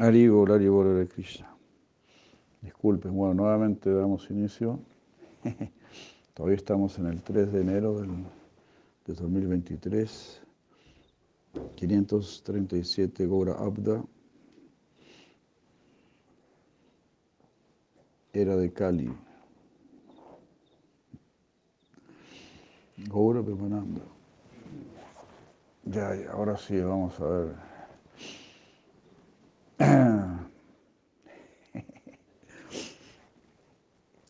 Haribol, Haribol, Hare Krishna. Disculpen, bueno, nuevamente damos inicio. Todavía estamos en el 3 de enero del, de 2023. 537 Gora Abda. Era de Cali. Gaura Pemananda. Ya, ya, ahora sí, vamos a ver.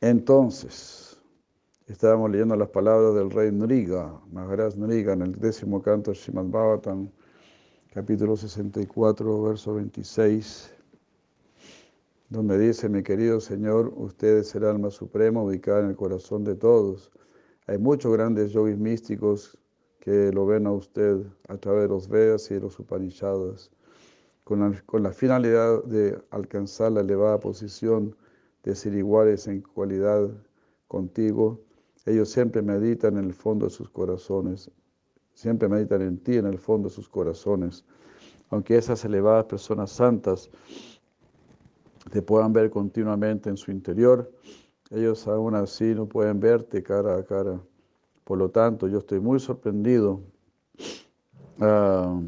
Entonces, estábamos leyendo las palabras del rey Nriga, Maharaj Nriga, en el décimo canto de Srimad Bhavatan, capítulo 64, verso 26, donde dice, mi querido Señor, usted es el alma suprema ubicada en el corazón de todos. Hay muchos grandes yogis místicos que lo ven a usted a través de los Vedas y de los Upanishads, con la, finalidad de alcanzar la elevada posición de ser iguales en cualidad contigo. Ellos siempre meditan en el fondo de sus corazones, siempre meditan en ti en el fondo de sus corazones. Aunque esas elevadas personas santas te puedan ver continuamente en su interior, ellos aún así no pueden verte cara a cara. Por lo tanto, yo estoy muy sorprendido uh,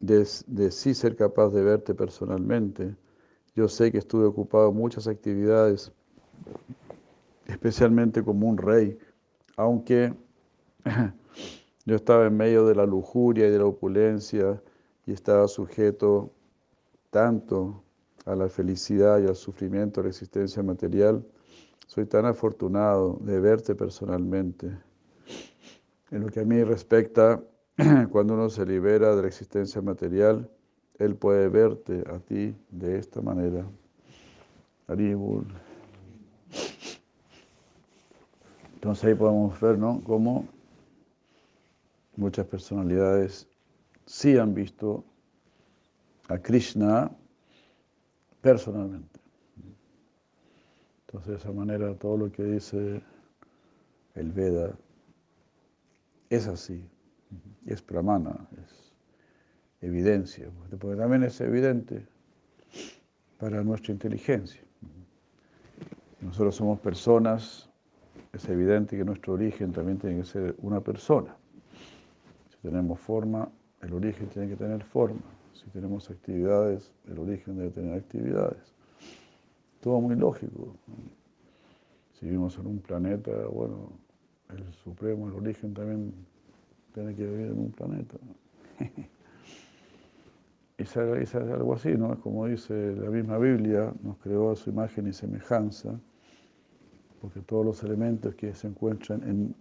de, de sí ser capaz de verte personalmente. Yo sé que estuve ocupado en muchas actividades, especialmente como un rey, aunque yo estaba en medio de la lujuria y de la opulencia y estaba sujeto tanto a la felicidad y al sufrimiento, a la existencia material, soy tan afortunado de verte personalmente. En lo que a mí respecta, cuando uno se libera de la existencia material, Él puede verte a ti de esta manera. Aribul. Entonces ahí podemos ver, ¿no? Cómo muchas personalidades sí han visto a Krishna personalmente. Entonces, de esa manera, todo lo que dice el Veda es así, es pramana, es evidencia, porque también es evidente para nuestra inteligencia. Nosotros somos personas, es evidente que nuestro origen también tiene que ser una persona. Si tenemos forma, el origen tiene que tener forma. Si tenemos actividades, el origen debe tener actividades todo muy lógico. Si vivimos en un planeta, bueno, el supremo, el origen también tiene que vivir en un planeta. es, es algo así, ¿no? Es como dice la misma Biblia, nos creó a su imagen y semejanza, porque todos los elementos que se encuentran en,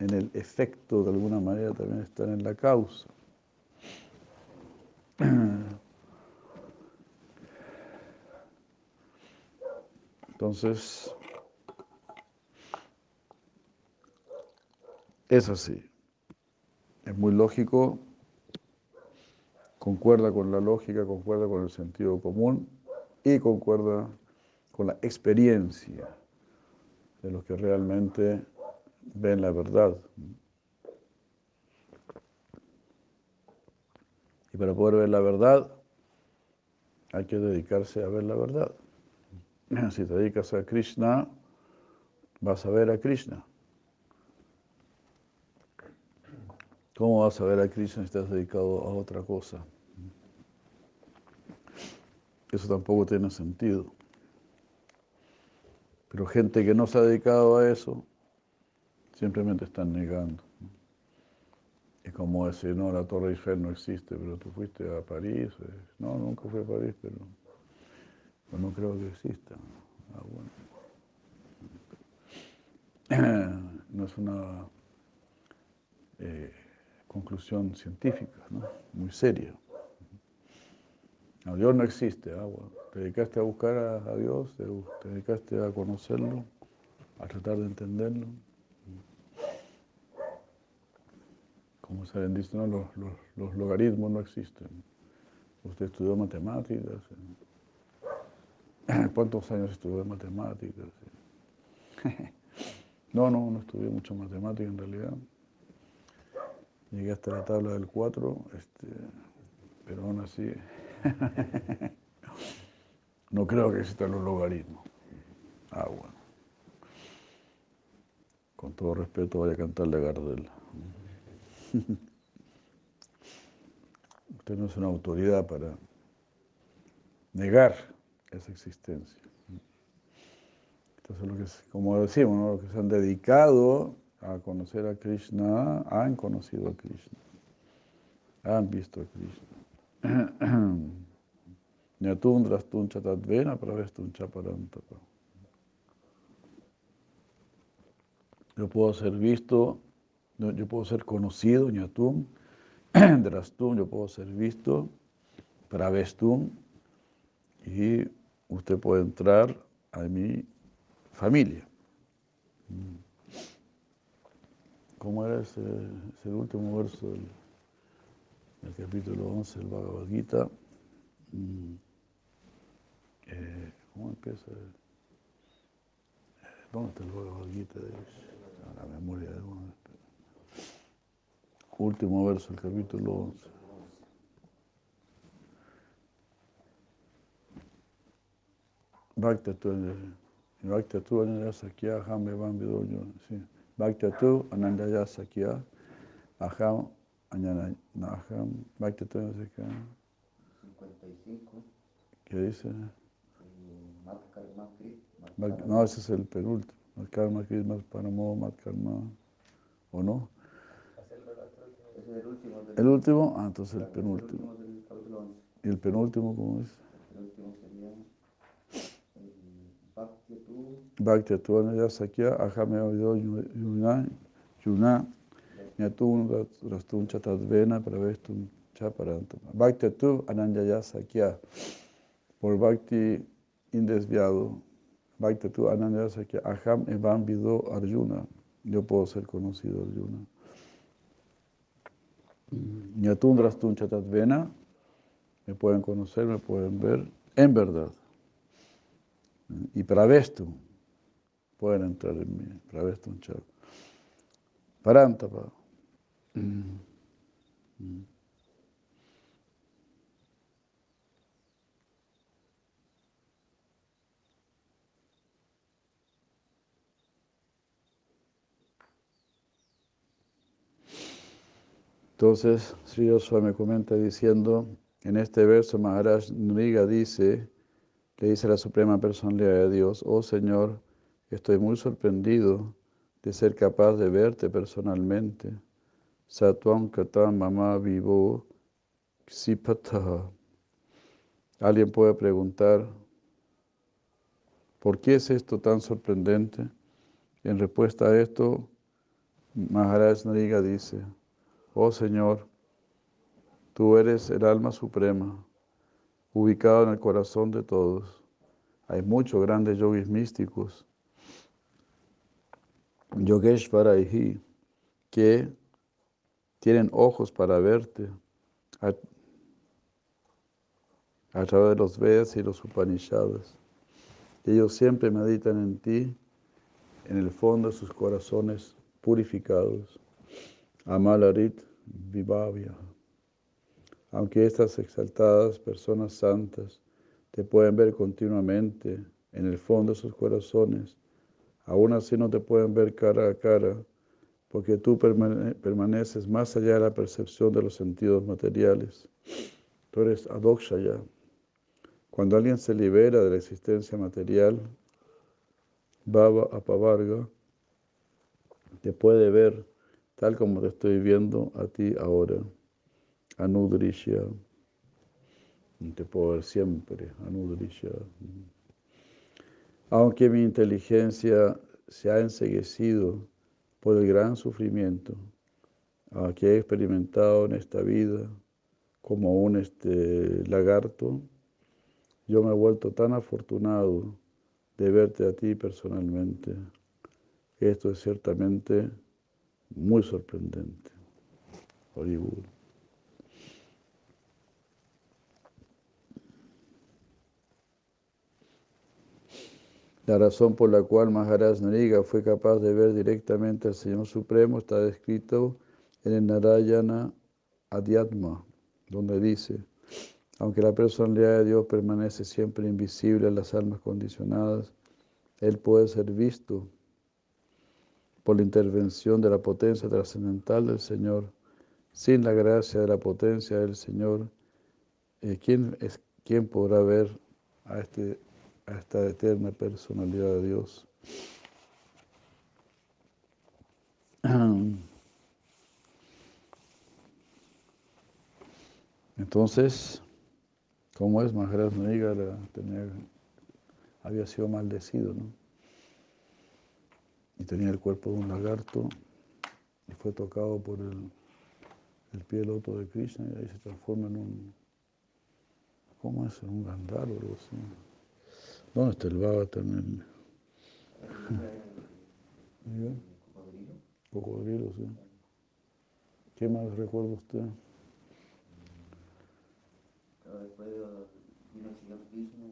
en el efecto de alguna manera también están en la causa. Entonces, es así. Es muy lógico, concuerda con la lógica, concuerda con el sentido común y concuerda con la experiencia de los que realmente ven la verdad. Y para poder ver la verdad, hay que dedicarse a ver la verdad. Si te dedicas a Krishna, vas a ver a Krishna. ¿Cómo vas a ver a Krishna si estás dedicado a otra cosa? Eso tampoco tiene sentido. Pero gente que no se ha dedicado a eso, simplemente están negando. Es como decir, no, la Torre Eiffel no existe, pero tú fuiste a París. No, nunca fui a París, pero no creo que exista. Ah, no es una eh, conclusión científica, ¿no? muy seria. Dios no existe. Ah, te dedicaste a buscar a, Dios, te, dedicaste a conocerlo, a tratar de entenderlo. Como se dice, ¿no? los, los logaritmos no existen. Usted estudió matemáticas. ¿Cuántos años estudié matemáticas? No, no, no estudié mucho matemáticas en realidad. Llegué hasta la tabla del 4, este, pero aún así No creo que existan los logaritmos. Ah, bueno. Con todo respeto voy a cantarle a Gardel. Usted no es una autoridad para negar esa existencia. Entonces, lo que, como decimos, ¿no? los que se han dedicado a conocer a Krishna han conocido a Krishna, han visto a Krishna. Nyatundras pravestuncha parantapa. Yo puedo ser visto, yo puedo ser conocido, ñatum, drastum, yo puedo ser visto, pravestum, y usted puede entrar a mi familia. ¿Cómo era ese, último verso del, del, capítulo 11 del Bhagavad Gita? Eh, ¿Cómo empieza? ¿Dónde está el Bhagavad Gita? la memoria de uno. Último verso del capítulo 11. Bhakta Bhakta tu anandaya sakya aham evam vidoyo. Sí. Bhakta tu anandaya sakya aham aham Bhakta tu no sé qué. 55. ¿Qué dice? No, ese es el penúltimo. Mat karma krisma paramo. ¿O no? El último. Ah, entonces el penúltimo. último del capítulo 11. ¿Y el penúltimo cómo es? El último sería el Bhakti tu Bhakti tu anandaya sakya aham evam vidoyo yuna yuna Nyatun rastun chatadvena pravestum chaparantama. Bhakti tu anandaya sakya. Por Bhakti indesviado. Bhakti tu anandaya sakya. Aham evam vido Arjuna. Yo puedo ser conocido Arjuna. Nyatun rastun chatadvena. Me pueden conocer, me pueden ver en verdad. Y pravestum. Pueden entrar en mí. Pravestum chat. Parantapa. Entonces, Sri me comenta diciendo, en este verso Maharaj Nriga dice, le dice la Suprema Personalidad de Dios, oh Señor, estoy muy sorprendido de ser capaz de verte personalmente. Satvam katam mama vivo ksipataha. Alguien puede preguntar, ¿por qué es esto tan sorprendente? En respuesta a esto, Maharaj Nariga dice, oh Señor, tú eres el alma suprema, ubicado en el corazón de todos. Hay muchos grandes yogis místicos, Yogeshvarahi, que tienen ojos para verte a, través de los Vedas y los Upanishads. Ellos siempre meditan en ti, en el fondo de sus corazones purificados. Amalarit Vivavya. Aunque estas exaltadas personas santas te pueden ver continuamente en el fondo de sus corazones, aún así no te pueden ver cara a cara, porque tú permane permaneces más allá de la percepción de los sentidos materiales. Tú eres adokshaya. Cuando alguien se libera de la existencia material, Baba Apavarga, te puede ver tal como te estoy viendo a ti ahora. Anudrisha. Te puedo ver siempre, Anudrisha. Aunque mi inteligencia se ha enseguecido por el gran sufrimiento que he experimentado en esta vida como un este, lagarto, yo me he vuelto tan afortunado de verte a ti personalmente. Esto es ciertamente muy sorprendente. Hollywood. La razón por la cual Maharaj Nariga fue capaz de ver directamente al Señor Supremo está descrito en el Narayana Adhyatma, donde dice, Aunque la personalidad de Dios permanece siempre invisible a las almas condicionadas, Él puede ser visto por la intervención de la potencia trascendental del Señor. Sin la gracia de la potencia del Señor, eh, ¿quién, es, ¿quién podrá ver a, este, a esta eterna personalidad de Dios? Entonces, ¿cómo es? Maharaj Nariga tenía, había sido maldecido, ¿no? Y tenía el cuerpo de un lagarto y fue tocado por el, el pie del loto de Krishna y ahí se transforma en un, ¿cómo es? En un gandar o algo así. ¿Dónde está el Bhagavatam? El... Cocodrilo, sí. ¿Qué más recuerda usted? Después vino el señor Vishnu,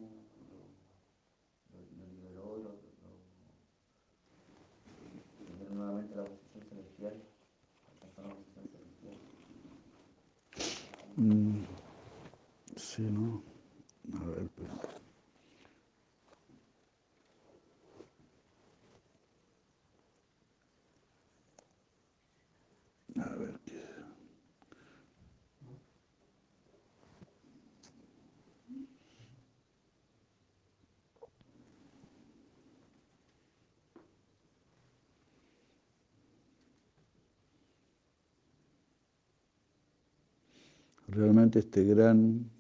lo, lo liberó, lo, lo, lo nuevamente la posición celestial, alcanzó la posición celestial. Mm, sí, ¿no? A ver, pues. A ver qué. Realmente este gran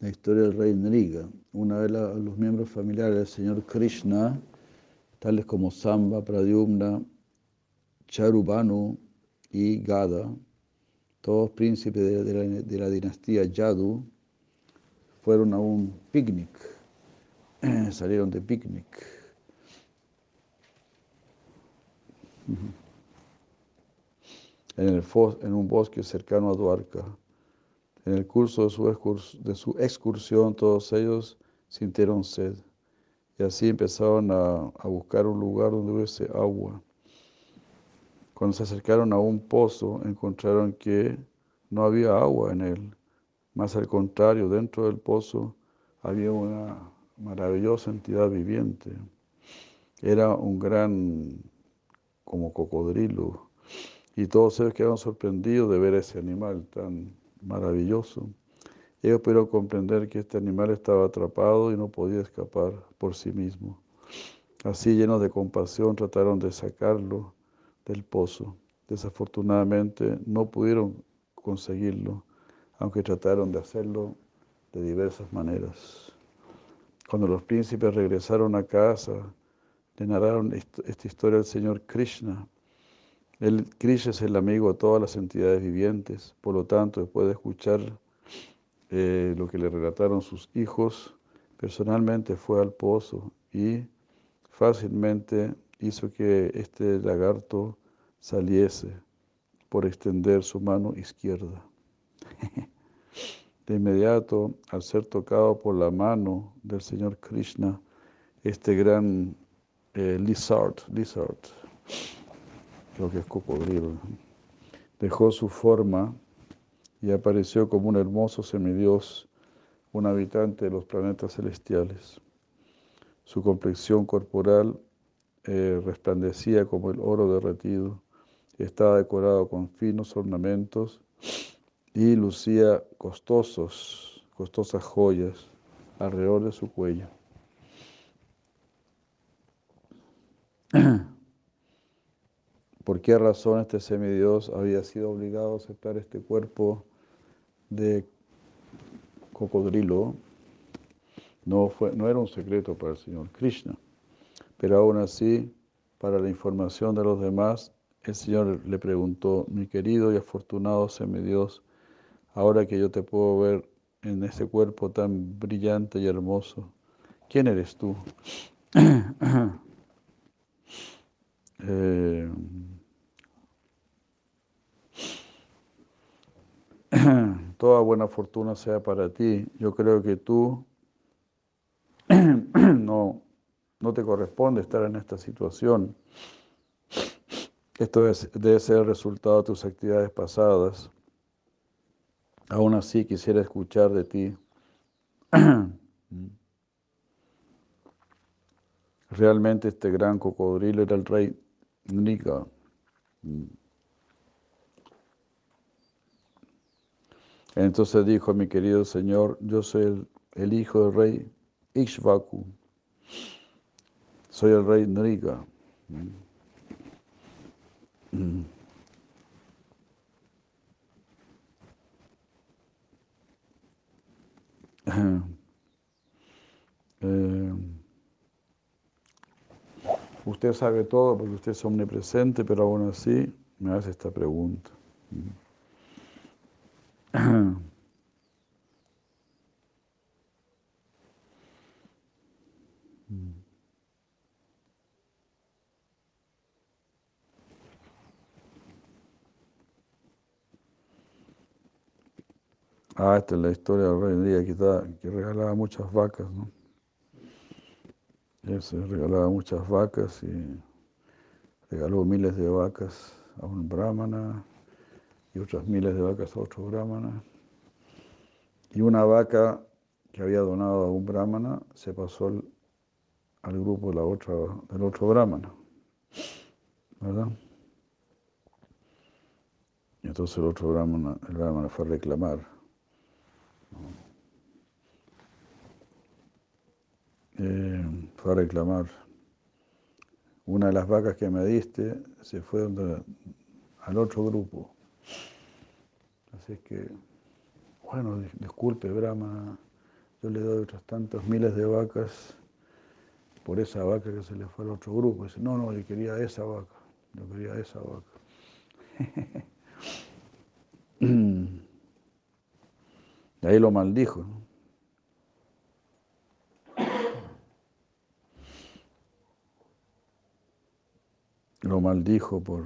la historia del rey Nriga. Una vez los miembros familiares del señor Krishna, tales como Samba, Pradyumna, Charubanu y Gada, todos príncipes de la, de la dinastía Yadu, fueron a un picnic, salieron de picnic. En, el un bosque cercano a Dwarka. En el curso de su, excurs- de su excursión, todos ellos sintieron sed. Y así empezaron a, a buscar un lugar donde hubiese agua. Cuando se acercaron a un pozo, encontraron que no había agua en él. Más al contrario, dentro del pozo había una maravillosa entidad viviente. Era un gran, como cocodrilo. Y todos ellos quedaron sorprendidos de ver ese animal tan maravilloso. Ellos pudieron comprender que este animal estaba atrapado y no podía escapar por sí mismo. Así, llenos de compasión, trataron de sacarlo del pozo. Desafortunadamente, no pudieron conseguirlo, aunque trataron de hacerlo de diversas maneras. Cuando los príncipes regresaron a casa, le narraron est- esta historia al Señor Krishna. El Krishna es el amigo de todas las entidades vivientes, por lo tanto, después de escuchar eh, lo que le relataron sus hijos, personalmente fue al pozo y fácilmente hizo que este lagarto saliese por extender su mano izquierda. De inmediato, al ser tocado por la mano del Señor Krishna, este gran eh, lizard, lizard, creo que es cocodrilo, dejó su forma y apareció como un hermoso semidios, un habitante de los planetas celestiales. Su complexión corporal eh, resplandecía como el oro derretido, estaba decorado con finos ornamentos y lucía costosos, costosas joyas alrededor de su cuello. ¿Por qué razón este semidios había sido obligado a aceptar este cuerpo de cocodrilo? No, fue, no era un secreto para el Señor Krishna, pero aún así, para la información de los demás, el Señor le preguntó, mi querido y afortunado semidios, ahora que yo te puedo ver en ese cuerpo tan brillante y hermoso, ¿quién eres tú? Eh, toda buena fortuna sea para ti. Yo creo que tú no, no te corresponde estar en esta situación. Esto es, debe ser el resultado de tus actividades pasadas. Aún así quisiera escuchar de ti. Realmente este gran cocodrilo era el rey Nika. Entonces dijo mi querido Señor, yo soy el, el hijo del rey Ishvaku, soy el rey Nriga. Eh, usted sabe todo porque usted es omnipresente, pero aún así me hace esta pregunta. Ah, esta es la historia del rey Día que, que regalaba muchas vacas, ¿no? Se regalaba muchas vacas y regaló miles de vacas a un brahmana y otras miles de vacas a otro brahmana. Y una vaca que había donado a un brahmana se pasó al, al grupo de la otra, del otro brahmana, ¿verdad? Y entonces el otro brahmana, el brahmana fue a reclamar. Eh, fue a reclamar. Una de las vacas que me diste se fue al otro grupo. Así que, bueno, disculpe, Brahma, yo le doy otras tantas miles de vacas por esa vaca que se le fue al otro grupo. Dice, no, no, yo quería esa vaca, yo quería esa vaca. Y ahí lo maldijo. Lo maldijo por...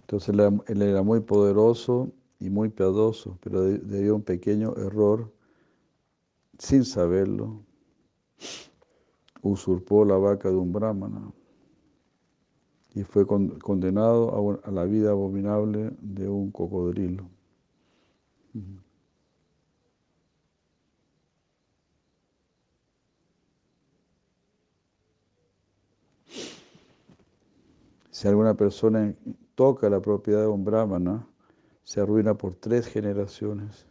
Entonces él era muy poderoso y muy piadoso, pero debido a un pequeño error, sin saberlo, usurpó la vaca de un brahmana y fue condenado a, la vida abominable de un cocodrilo. Si alguna persona toca la propiedad de un brahmana, se arruina por tres generaciones.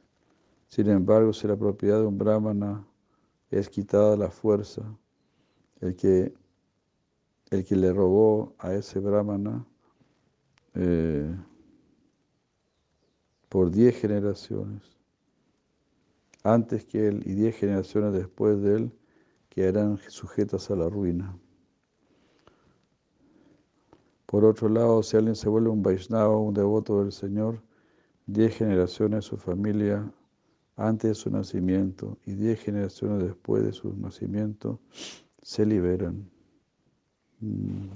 Sin embargo, si la propiedad de un brahmana es quitada la fuerza, el que el que le robó a ese brahmana eh, por diez generaciones, antes que él y diez generaciones después de él, quedarán sujetas a la ruina. Por otro lado, si alguien se vuelve un Vaishnava, un devoto del Señor, diez generaciones de su familia antes de su nacimiento y diez generaciones después de su nacimiento se liberan. Mm.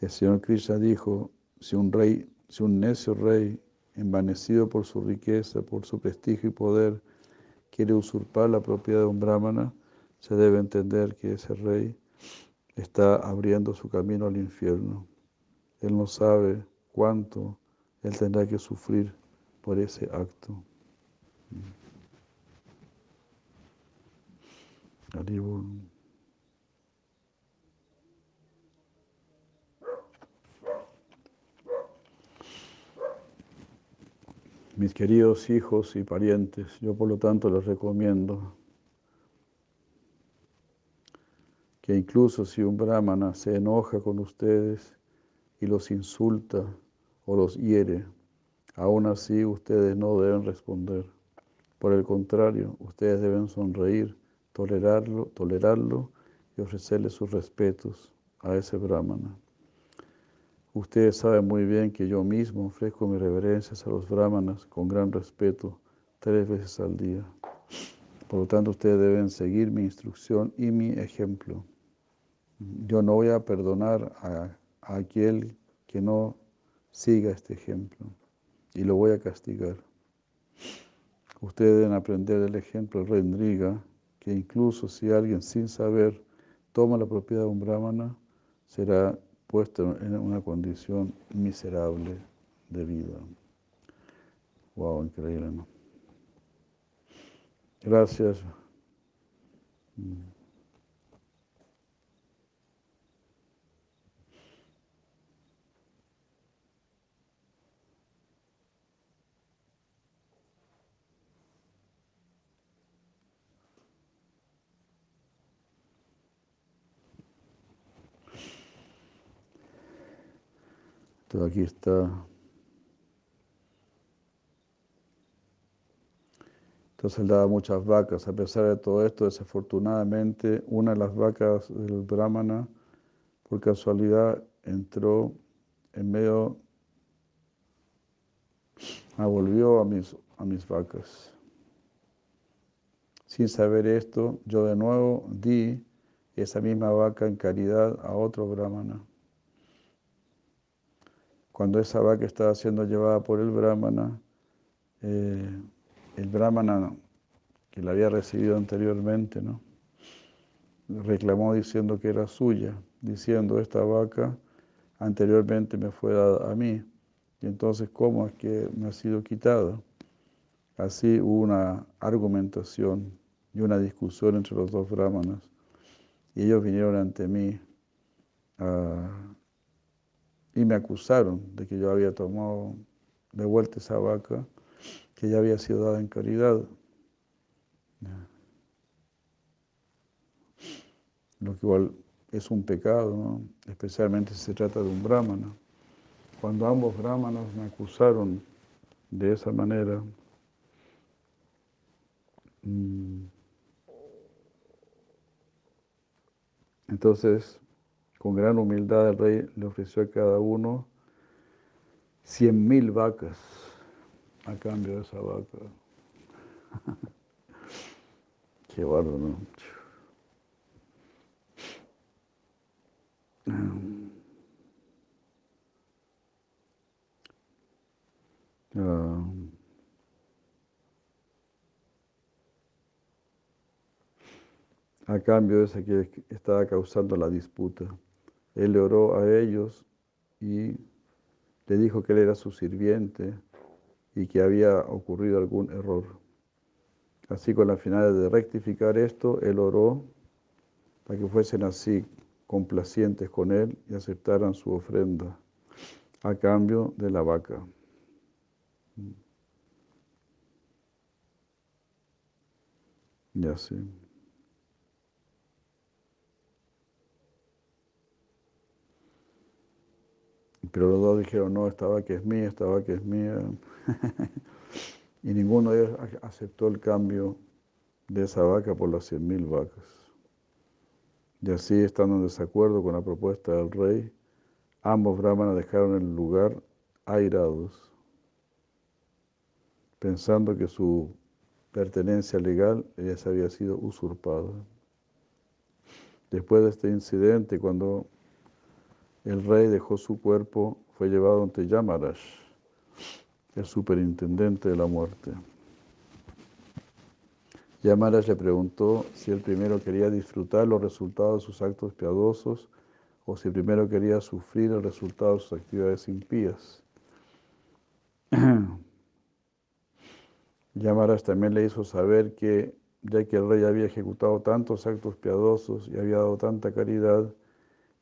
El Señor Krishna dijo, si un rey, si un necio rey, envanecido por su riqueza, por su prestigio y poder, quiere usurpar la propiedad de un brahmana, se debe entender que ese rey está abriendo su camino al infierno. Él no sabe cuánto él tendrá que sufrir por ese acto. Mis queridos hijos y parientes, yo por lo tanto les recomiendo que incluso si un brahmana se enoja con ustedes y los insulta o los hiere, aún así ustedes no deben responder. Por el contrario, ustedes deben sonreír tolerarlo, tolerarlo y ofrecerle sus respetos a ese brahmana. Ustedes saben muy bien que yo mismo ofrezco mis reverencias a los brahmanas con gran respeto tres veces al día. Por lo tanto, ustedes deben seguir mi instrucción y mi ejemplo. Yo no voy a perdonar a, aquel que no siga este ejemplo y lo voy a castigar. Ustedes deben aprender del ejemplo del rey Ndriga, que incluso si alguien sin saber toma la propiedad de un brahmana, será puesto en una condición miserable de vida. Wow, increíble, ¿no? Gracias. Entonces aquí está. Entonces él daba muchas vacas. A pesar de todo esto, desafortunadamente, una de las vacas del Brahmana, por casualidad, entró en medio, ah, volvió a mis, a mis vacas. Sin saber esto, yo de nuevo di esa misma vaca en caridad a otro Brahmana. Cuando esa vaca estaba siendo llevada por el brahmana, eh, el brahmana que la había recibido anteriormente, ¿no? reclamó diciendo que era suya, diciendo esta vaca anteriormente me fue dada a mí, y entonces ¿cómo es que me ha sido quitada? Así hubo una argumentación y una discusión entre los dos brahmanas, y ellos vinieron ante mí a y me acusaron de que yo había tomado de vuelta esa vaca que ya había sido dada en caridad. Lo que igual es un pecado, especialmente si se trata de un brahmana. Cuando ambos brahmanas me acusaron de esa manera, mm, entonces con gran humildad el rey le ofreció a cada uno cien mil vacas a cambio de esa vaca. Qué bárbaro, ¿no? Ah. a cambio de ese que estaba causando la disputa. Él le oró a ellos y le dijo que él era su sirviente y que había ocurrido algún error. Así con la finalidad de rectificar esto, él oró para que fuesen así complacientes con él y aceptaran su ofrenda a cambio de la vaca. Ya sí. Pero los dos dijeron, no, esta vaca es mía, esta vaca es mía. y ninguno de ellos aceptó el cambio de esa vaca por las cien mil vacas. Y así, estando en desacuerdo con la propuesta del rey, ambos brahmanas dejaron el lugar airados, pensando que su pertenencia legal les había sido usurpada. Después de este incidente, cuando el rey dejó su cuerpo, fue llevado ante Yamaraj, el superintendente de la muerte. Yamaraj le preguntó si él primero quería disfrutar los resultados de sus actos piadosos o si primero quería sufrir el resultado de sus actividades impías. Yamaraj también le hizo saber que, ya que el rey había ejecutado tantos actos piadosos y había dado tanta caridad,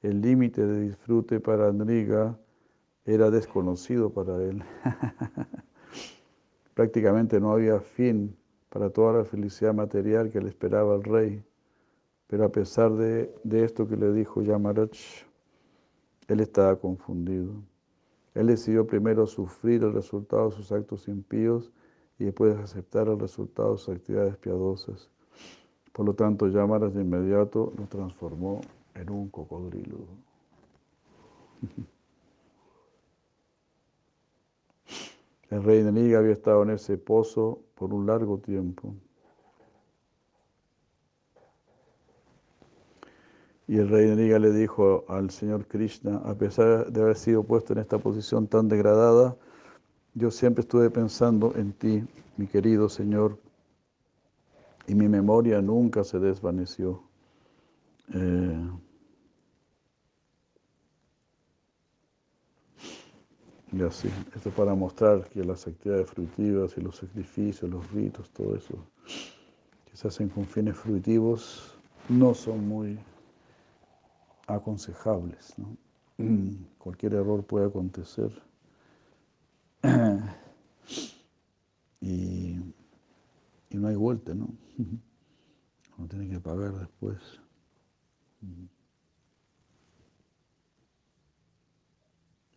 el límite de disfrute para Andriga era desconocido para él. Prácticamente no había fin para toda la felicidad material que le esperaba al rey. Pero a pesar de, esto que le dijo Yamarach, él estaba confundido. Él decidió primero sufrir el resultado de sus actos impíos y después aceptar el resultado de sus actividades piadosas. Por lo tanto, Yamarach de inmediato lo transformó en un cocodrilo. El rey de Niga había estado en ese pozo por un largo tiempo. Y el rey de Niga le dijo al Señor Krishna, a pesar de haber sido puesto en esta posición tan degradada, yo siempre estuve pensando en ti mi querido Señor, y mi memoria nunca se desvaneció. Eh, y así, esto para mostrar que las actividades fruitivas y los sacrificios, los ritos, todo eso que se hacen con fines fruitivos no son muy aconsejables. Cualquier error puede acontecer. y, y, no hay vuelta, ¿no? Uno tiene que pagar después.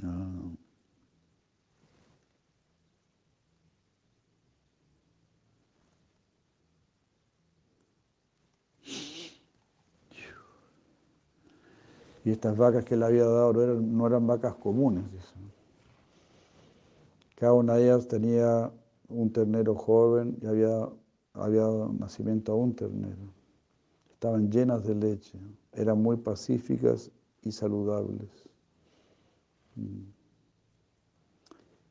Ah. Y estas vacas que le había dado no eran, no eran vacas comunes. Cada una de ellas tenía un ternero joven y había, había nacimiento a un ternero. Estaban llenas de leche, eran muy pacíficas y saludables. Mm.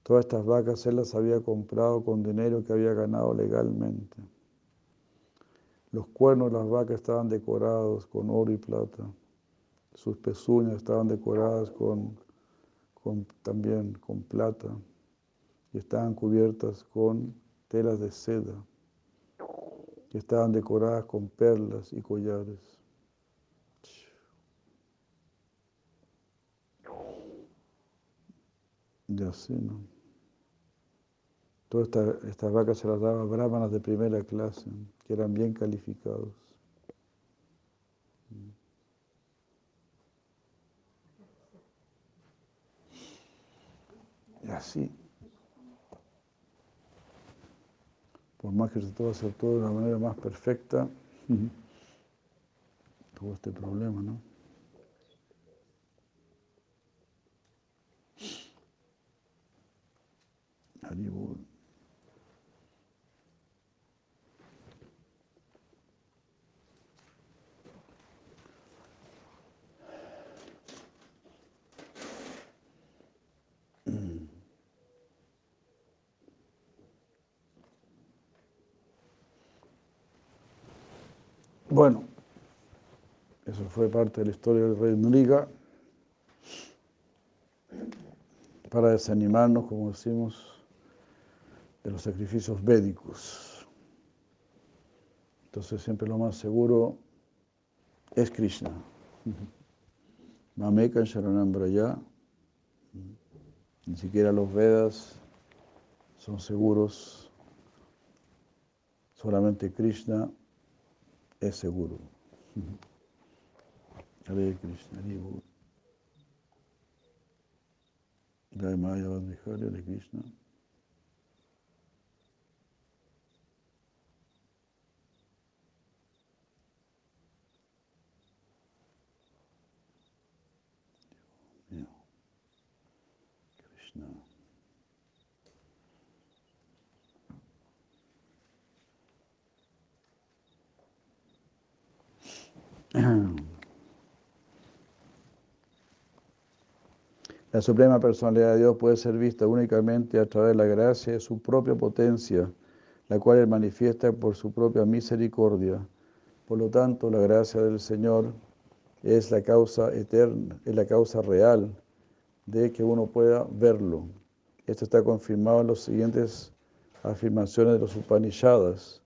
Todas estas vacas él las había comprado con dinero que había ganado legalmente. Los cuernos de las vacas estaban decorados con oro y plata. Sus pezuñas estaban decoradas con, también con plata y estaban cubiertas con telas de seda y estaban decoradas con perlas y collares. Y así, ¿no? Todas estas vacas se las daban brahmanas de primera clase, que eran bien calificados. Y así, por más que se pueda hacer todo de una manera más perfecta, tuvo este problema, ¿no? Bueno, eso fue parte de la historia del rey Nuriga. Para desanimarnos, como decimos, de los sacrificios védicos. Entonces siempre lo más seguro es Krishna. Mameka Sharanam Braya. Ni siquiera los Vedas son seguros. Solamente Krishna es seguro. Hare Krishna, Hare Jai Maya Hare Hare Krishna. Krishna. La Suprema Personalidad de Dios puede ser vista únicamente a través de la gracia de su propia potencia, la cual Él manifiesta por su propia misericordia. Por lo tanto, la gracia del Señor es la causa eterna, es la causa real de que uno pueda verlo. Esto está confirmado en las siguientes afirmaciones de los Upanishads,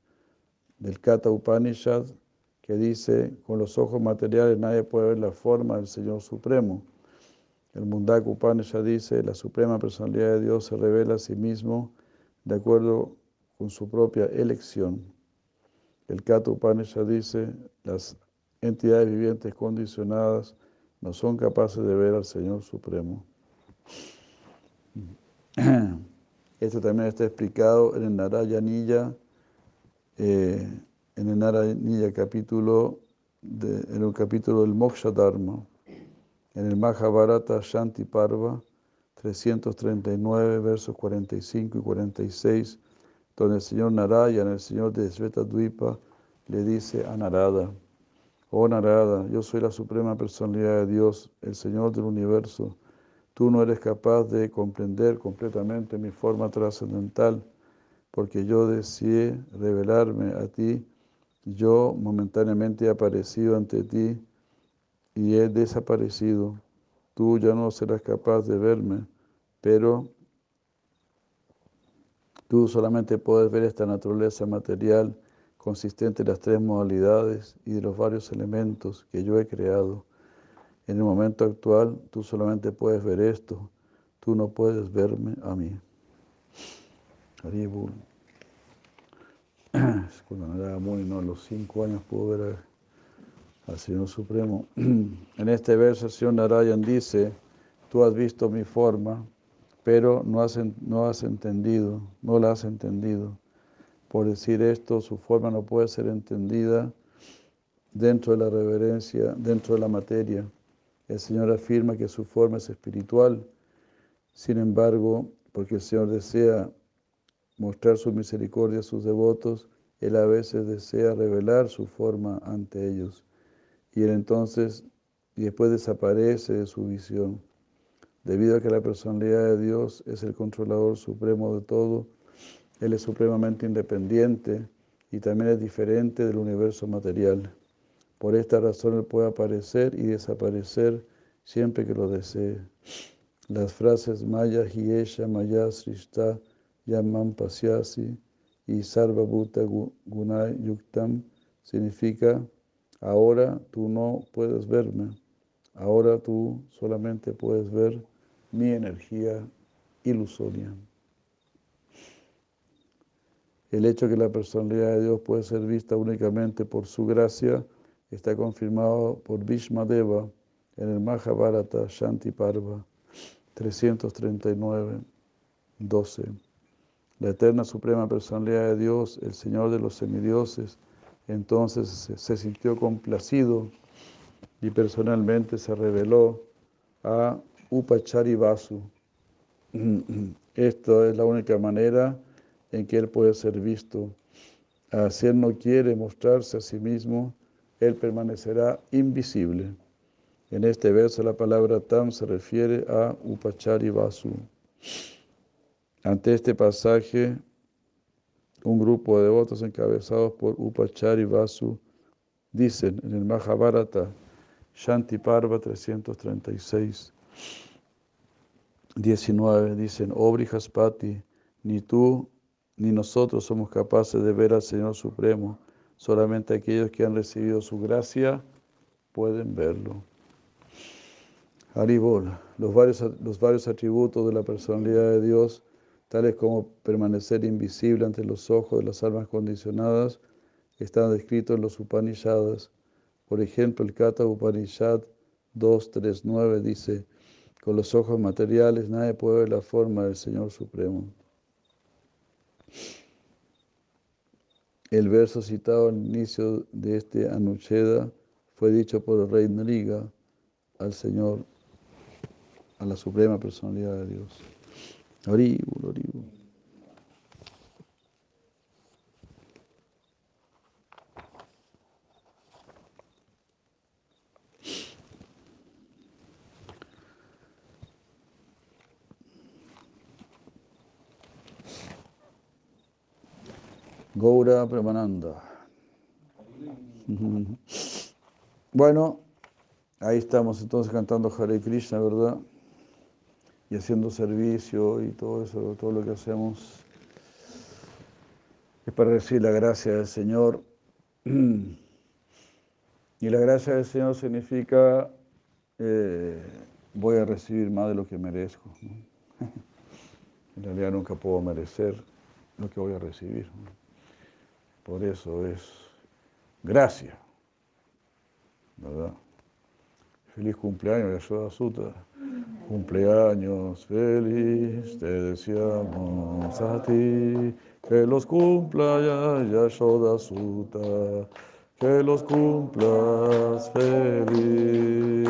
del Kata Upanishad, que dice, con los ojos materiales nadie puede ver la forma del Señor Supremo. El Mundaka Upanishad dice, la Suprema Personalidad de Dios se revela a sí mismo de acuerdo con su propia elección. El Kata Upanishad dice, las entidades vivientes condicionadas no son capaces de ver al Señor Supremo. Esto también está explicado en el Narayanilla, en el capítulo, en el capítulo del Moksha Dharma, en el Mahabharata Shanti Parva 339, versos 45 y 46, donde el señor Narayana, el señor de Sveta Dvipa, le dice a Narada, Oh Narada, yo soy la suprema personalidad de Dios, el Señor del universo. Tú no eres capaz de comprender completamente mi forma trascendental porque yo deseé revelarme a ti, yo momentáneamente he aparecido ante ti y he desaparecido. Tú ya no serás capaz de verme, pero tú solamente puedes ver esta naturaleza material consistente en las tres modalidades y de los varios elementos que yo he creado. En el momento actual, tú solamente puedes ver esto, tú no puedes verme a mí. Cuando era muy, no, a los cinco años pudo ver al Señor Supremo. En este verso, el Señor Narayan dice, tú has visto mi forma, pero no has, no has entendido, no la has entendido. Por decir esto, su forma no puede ser entendida dentro de la reverencia, dentro de la materia. El Señor afirma que su forma es espiritual. Sin embargo, porque el Señor desea mostrar su misericordia a sus devotos, Él a veces desea revelar su forma ante ellos. Y Él entonces, y después desaparece de su visión. Debido a que la personalidad de Dios es el controlador supremo de todo, Él es supremamente independiente y también es diferente del universo material. Por esta razón Él puede aparecer y desaparecer siempre que lo desee. Las frases Maya Hiesha Maya Srishta Yamam Pasyasi y Sarva Bhuta Gunay Yuktam significa ahora tú no puedes verme, ahora tú solamente puedes ver mi energía ilusoria. El hecho que la personalidad de Dios puede ser vista únicamente por su gracia está confirmado por Deva en el Mahabharata Shanti Parva 339, 12. La eterna suprema personalidad de Dios, el Señor de los semidioses, entonces se, sintió complacido y personalmente se reveló a Upachari Vasu. Esto es la única manera en que Él puede ser visto. Si Él no quiere mostrarse a sí mismo, Él permanecerá invisible. En este verso la palabra tam se refiere a Upachari Vasu. Ante este pasaje, un grupo de devotos encabezados por Upachari Vasu dicen en el Mahabharata, Shanti Parva 336, 19, dicen, oh Brihaspati, ni tú ni nosotros somos capaces de ver al Señor Supremo, solamente aquellos que han recibido su gracia pueden verlo. Haribol, los varios, los varios atributos de la personalidad de Dios tales como permanecer invisible ante los ojos de las almas condicionadas, están descritos en los Upanishads. Por ejemplo, el Kata Upanishad 2.3.9 dice, con los ojos materiales nadie puede ver la forma del Señor Supremo. El verso citado al inicio de este Anucheda fue dicho por el rey Nriga al Señor, a la Suprema Personalidad de Dios. Oribul, oribul. Gaura Premananda. Bueno, ahí estamos entonces cantando Hare Krishna, ¿verdad? Y haciendo servicio y todo eso, todo lo que hacemos es para recibir la gracia del Señor. Y la gracia del Señor significa eh, voy a recibir más de lo que merezco. En realidad nunca puedo merecer lo que voy a recibir. Por eso es gracia. ¿Verdad? Feliz cumpleaños, Yashoda Sutra. Cumpleaños feliz, te deseamos a ti, que los cumpla ya Yashoda Suta, que los cumplas feliz.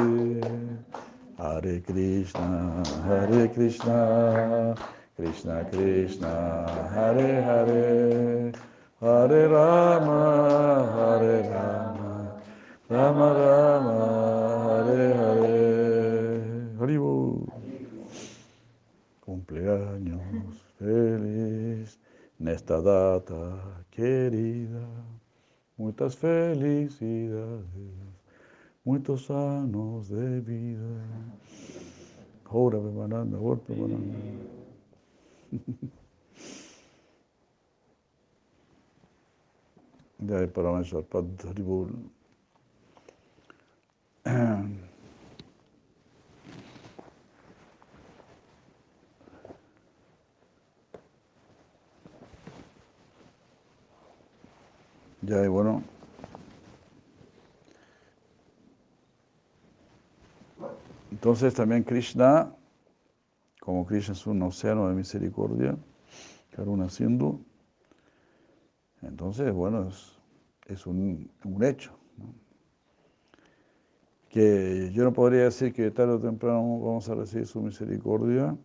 Hare Krishna, Hare Krishna, Krishna Krishna, Hare Hare, Hare Rama, Hare Rama, Rama Rama, Cumpleaños feliz. esta data querida. Muchas felicidades, muchos años de vida. Ahora me mandan, ahora me mandan. Jai Parameshwar Pad Ya, y bueno. Entonces también Krishna, como Krishna es un océano de misericordia, Karuna Sindhu, entonces, bueno, es, es un, hecho. Que yo no podría decir que tarde o temprano vamos a recibir su misericordia.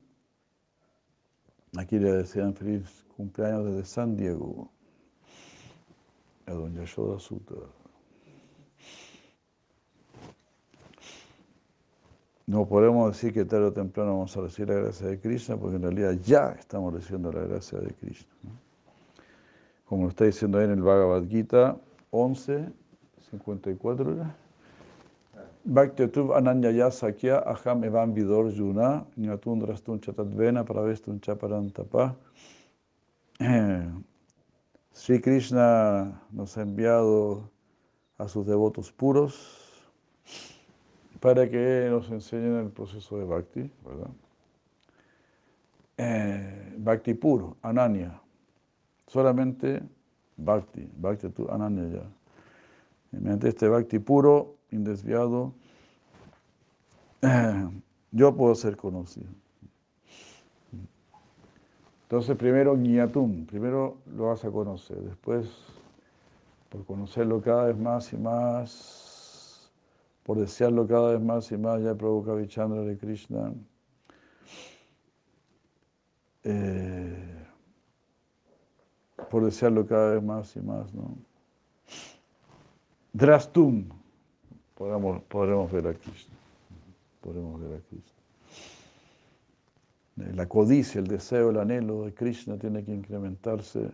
Aquí le desean feliz cumpleaños desde San Diego a don Yashoda Sutta. No podemos decir que tarde o temprano vamos a recibir la gracia de Krishna, porque en realidad ya estamos recibiendo la gracia de Krishna. Como lo está diciendo ahí en el Bhagavad Gita 11, 54 era. Bhaktyatuv ananyaya sakya aham evam vidor yuna nyatun drastun chatadvena pravestun chaparantapa. Sri Krishna nos ha enviado a sus devotos puros para que nos enseñen el proceso de Bhakti, ¿verdad? Eh, bhakti puro, Ananya, solamente Bhakti, Bhakti tu Ananya ya. Y mediante este Bhakti puro, indesviado, eh, yo puedo ser conocido. Entonces, primero Guiatum, primero lo vas a conocer, después, por conocerlo cada vez más y más, por desearlo cada vez más y más, ya provoca Vichandra de Krishna. Eh, por desearlo cada vez más y más, ¿no? Drastum, podremos, podremos ver a Krishna, podremos ver a Krishna. La codicia, el deseo, el anhelo de Krishna tiene que incrementarse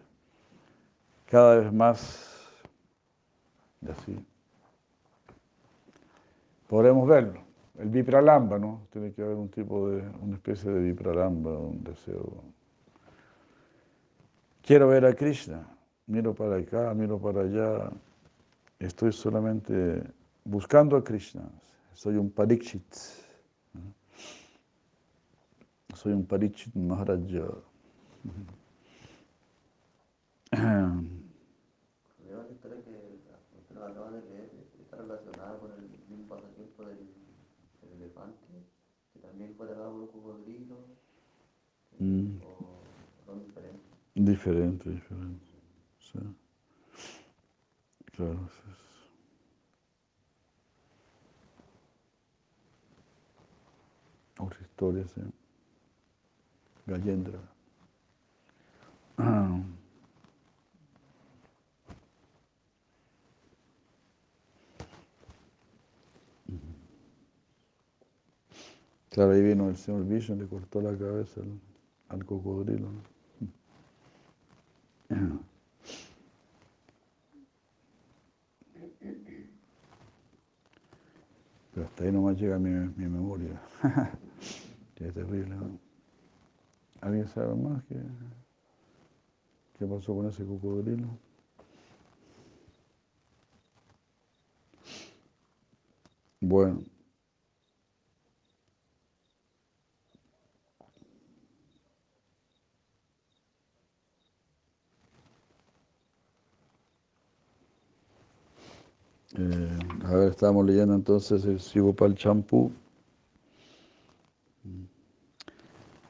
cada vez más y así. Podremos verlo. El vipralamba, ¿no? Tiene que haber un tipo de, una especie de vipralamba, un deseo. Quiero ver a Krishna, miro para acá, miro para allá. Estoy solamente buscando a Krishna. Soy un parikshit. Soy un parikshit Maharaja. Creo que historia que usted nos acaba de leer está relacionada con el mismo pasatiempo del, del elefante, que también fue dado por un cocodrilo, Mm. o son diferentes. Diferente, diferente. Sí. Claro, sí, Otra historia, sí. Gallendra. Ah. Claro, ahí vino el señor Vishnu, le cortó la cabeza al, cocodrilo. Pero hasta ahí nomás llega mi, mi memoria. Qué terrible, ¿no? ¿Alguien sabe más qué, qué pasó con ese cocodrilo? Bueno. Eh, a ver, estamos leyendo entonces el Sivopal Champú.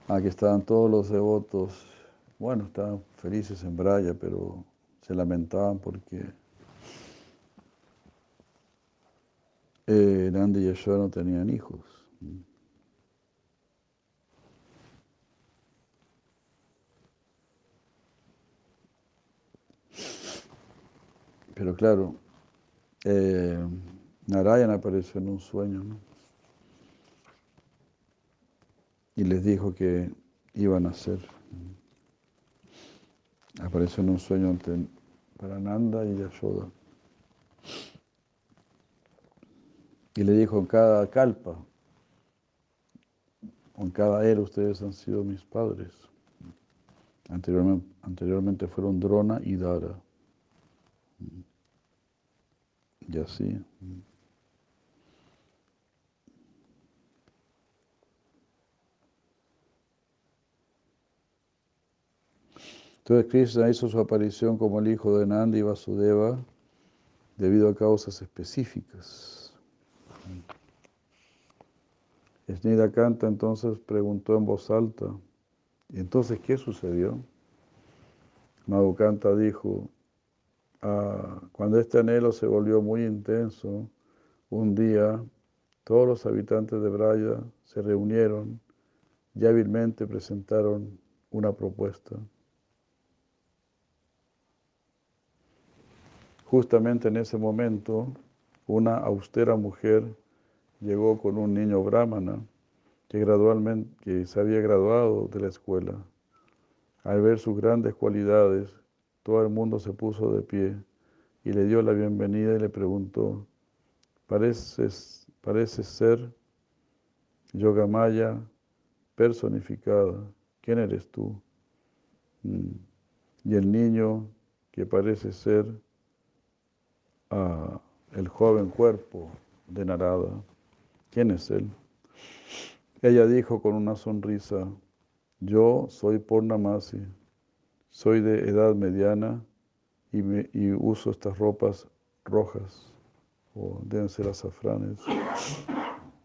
Aquí estaban todos los devotos, bueno, estaban felices en Braya, pero se lamentaban porque eh, Nanda y Yashoda no tenían hijos. Pero claro, eh, Narayan apareció en un sueño, ¿no? Y les dijo que iban a ser apareció en un sueño ante Parananda y Yashoda. Y le dijo, en cada calpa, en cada era ustedes han sido mis padres. Anteriormente, anteriormente fueron Drona y Dara. Y así. Entonces Krishna hizo su aparición como el hijo de Nandi y Vasudeva debido a causas específicas. Snida Kanta entonces preguntó en voz alta, ¿y entonces qué sucedió? Madhukanta dijo, ah, cuando este anhelo se volvió muy intenso, un día todos los habitantes de Braya se reunieron y hábilmente presentaron una propuesta. Justamente en ese momento, una austera mujer llegó con un niño brahmana que gradualmente que se había graduado de la escuela. Al ver sus grandes cualidades, todo el mundo se puso de pie y le dio la bienvenida y le preguntó, pareces, parece ser Yogamaya personificada, ¿quién eres tú? Mm. Y el niño que parece ser el joven cuerpo de Narada. ¿Quién es él? Ella dijo con una sonrisa, yo soy Purnamasi, soy de edad mediana y, uso estas ropas rojas, o deben ser azafranes,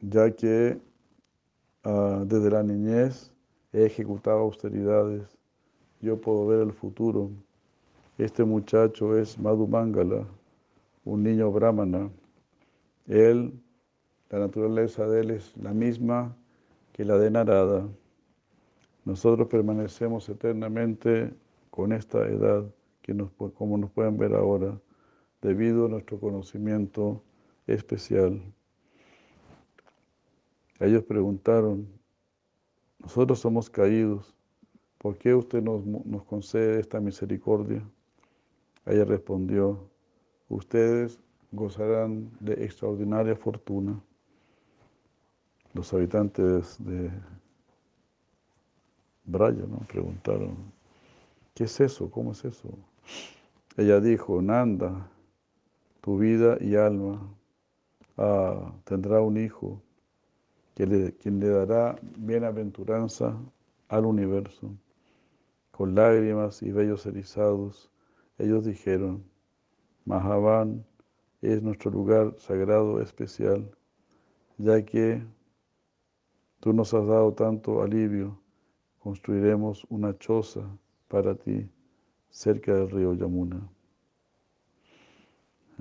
ya que ah, desde la niñez he ejecutado austeridades, yo puedo ver el futuro. Este muchacho es Madhumangala, un niño brahmana, él, la naturaleza de él es la misma que la de Narada. Nosotros permanecemos eternamente con esta edad, que nos, como nos pueden ver ahora, debido a nuestro conocimiento especial. Ellos preguntaron, nosotros somos caídos, ¿por qué usted nos, nos concede esta misericordia? Ella respondió, ustedes gozarán de extraordinaria fortuna. Los habitantes de Braya ¿no? preguntaron, ¿qué es eso? ¿Cómo es eso? Ella dijo, Nanda, tu vida y alma ah, tendrá un hijo que le, quien le dará bienaventuranza al universo. Con lágrimas y bellos erizados, ellos dijeron, Mahavan es nuestro lugar sagrado especial, ya que tú nos has dado tanto alivio, construiremos una choza para ti cerca del río Yamuna.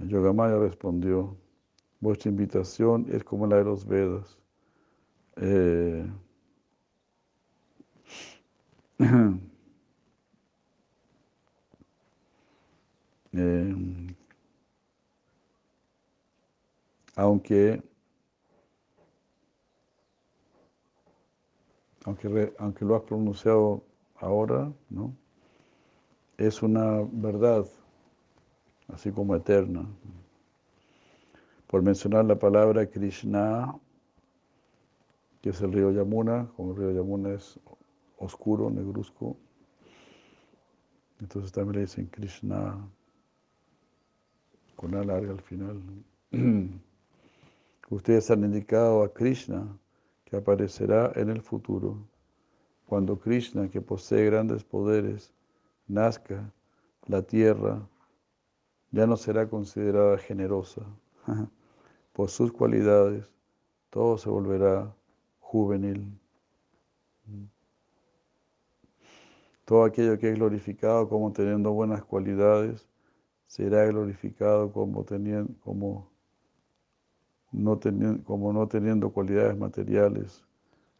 Yogamaya respondió, vuestra invitación es como la de los Vedas. Eh, Eh, aunque, aunque, aunque lo has pronunciado ahora, ¿no? es una verdad, así como eterna. Por mencionar la palabra Krishna, que es el río Yamuna, como el río Yamuna es oscuro, negruzco, entonces también le dicen Krishna con A larga al final. Ustedes han indicado a Krishna que aparecerá en el futuro. Cuando Krishna, que posee grandes poderes, nazca, la tierra ya no será considerada generosa. Por sus cualidades, todo se volverá juvenil. Todo aquello que es glorificado como teniendo buenas cualidades será glorificado como, teniendo, como, no teniendo, como no teniendo cualidades materiales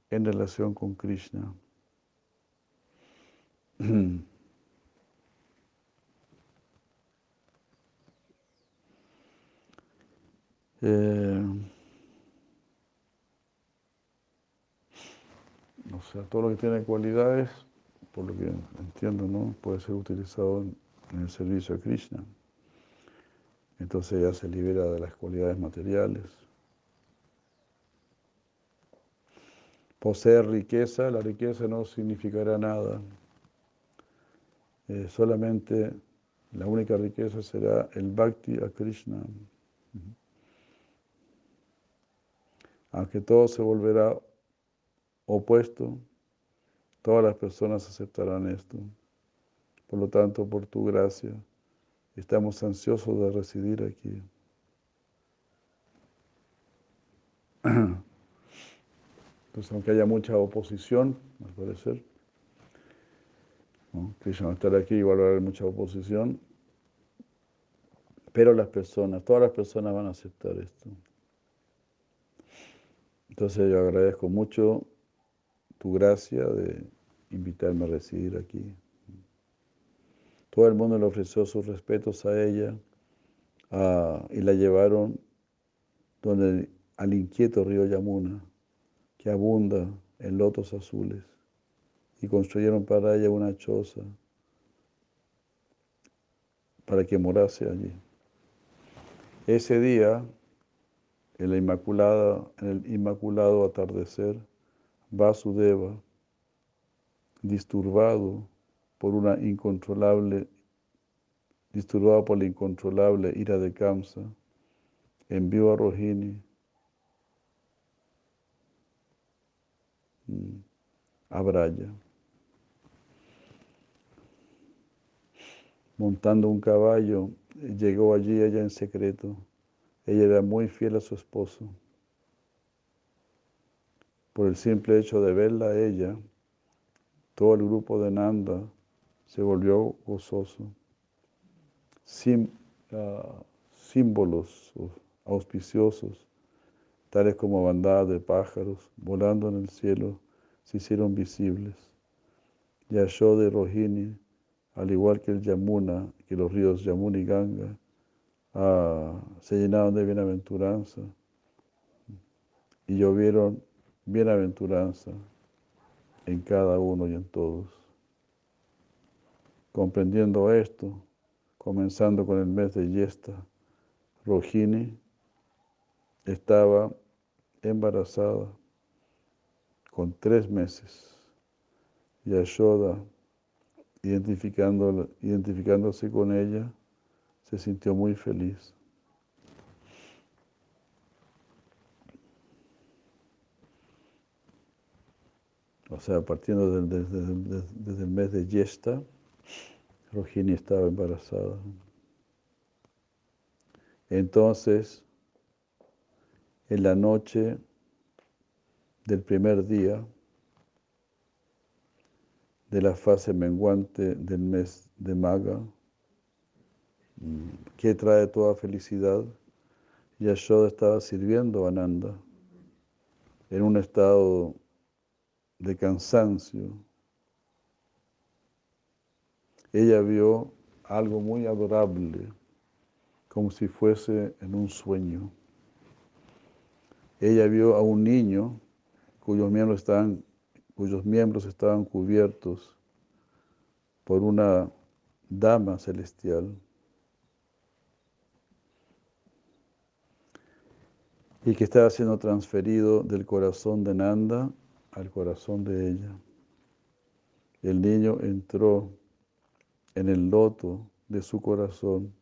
en relación con Krishna. Eh, o sea, todo lo que tiene cualidades por lo que entiendo, ¿no? puede ser utilizado en, el servicio a Krishna. Entonces ella se libera de las cualidades materiales. Poseer riqueza, la riqueza no significará nada. Eh, solamente la única riqueza será el bhakti a Krishna. Aunque todo se volverá opuesto, todas las personas aceptarán esto. Por lo tanto, por tu gracia, estamos ansiosos de residir aquí. Entonces, aunque haya mucha oposición, al parecer, ¿no? Krishna estar aquí, igual va a haber mucha oposición, pero las personas, todas las personas van a aceptar esto. Entonces yo agradezco mucho tu gracia de invitarme a residir aquí. Todo el mundo le ofreció sus respetos a ella y la llevaron donde, al inquieto río Yamuna, que abunda en lotos azules, y construyeron para ella una choza para que morase allí. Ese día, en, el inmaculado atardecer, Vasudeva, disturbado por una incontrolable, disturbado por la incontrolable ira de Kamsa, envió a Rohini mm, a Braya. Montando un caballo, llegó allí ella en secreto. Ella era muy fiel a su esposo. Por el simple hecho de verla a ella, todo el grupo de Nanda se volvió gozoso. Ah, símbolos auspiciosos, tales como bandadas de pájaros volando en el cielo, se hicieron visibles. Yashoda de Rohini, al igual que el Yamuna, que los ríos Yamuna y Ganga, ah, se llenaron de bienaventuranza y llovieron bienaventuranza en cada uno y en todos. Comprendiendo esto, comenzando con el mes de Yesta, Rohini estaba embarazada con tres meses. y Yashoda, identificándose con ella, se sintió muy feliz. O sea, partiendo desde, el mes de Yesta, Rohini estaba embarazada. Entonces, en la noche del primer día de la fase menguante del mes de Maga, mm, que trae toda felicidad, Yashoda estaba sirviendo a Nanda en un estado de cansancio, ella vio algo muy adorable, como si fuese en un sueño. Ella vio a un niño cuyos miembros estaban, cuyos miembros estaban cubiertos por una dama celestial. y que estaba siendo transferido del corazón de Nanda al corazón de ella. El niño entró en el loto de su corazón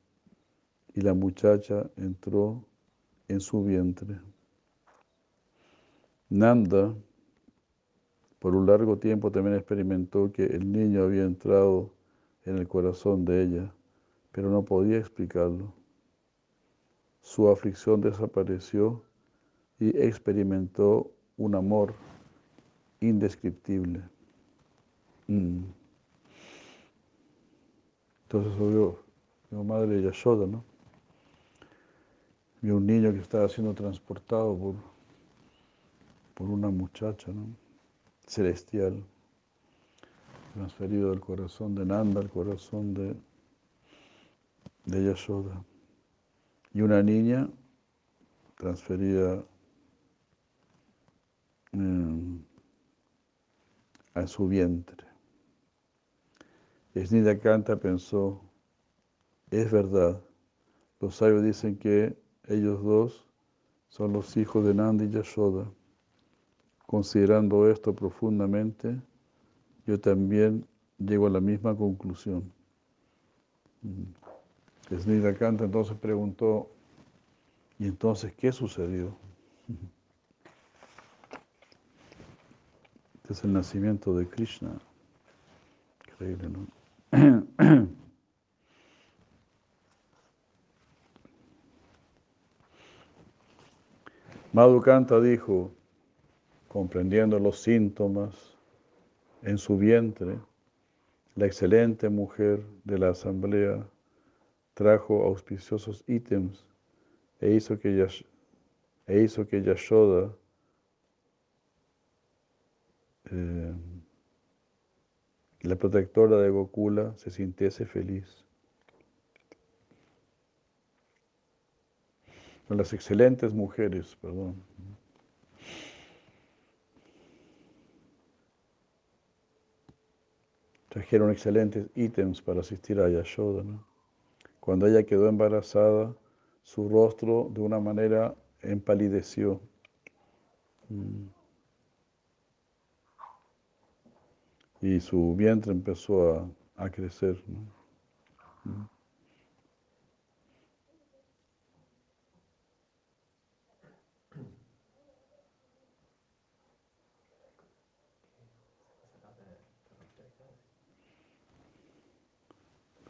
y la muchacha entró en su vientre. Nanda, por un largo tiempo, también experimentó que el niño había entrado en el corazón de ella, pero no podía explicarlo. Su aflicción desapareció y experimentó un amor indescriptible. Mm. Entonces vio mi madre Yashoda, ¿no? Vio un niño que estaba siendo transportado por, por una muchacha, ¿no? Celestial, transferido del corazón de Nanda al corazón de, de Yashoda. Y una niña transferida a su vientre. Snida Kanta pensó, es verdad, los sabios dicen que ellos dos son los hijos de Nandi y Yashoda. Considerando esto profundamente, yo también llego a la misma conclusión. Mm. Snida Kanta entonces preguntó, ¿y entonces qué sucedió? Este es el nacimiento de Krishna. Increíble, ¿no? Madhukanta dijo, comprendiendo los síntomas en su vientre, la excelente mujer de la asamblea trajo auspiciosos ítems e hizo que, Yash, e hizo que Yashoda eh, la protectora de Gokula se sintiese feliz. Con las excelentes mujeres, perdón. Trajeron excelentes ítems para asistir a Yashoda. Cuando ella quedó embarazada, su rostro de una manera empalideció. Mm. Y su vientre empezó a, a crecer. ¿no?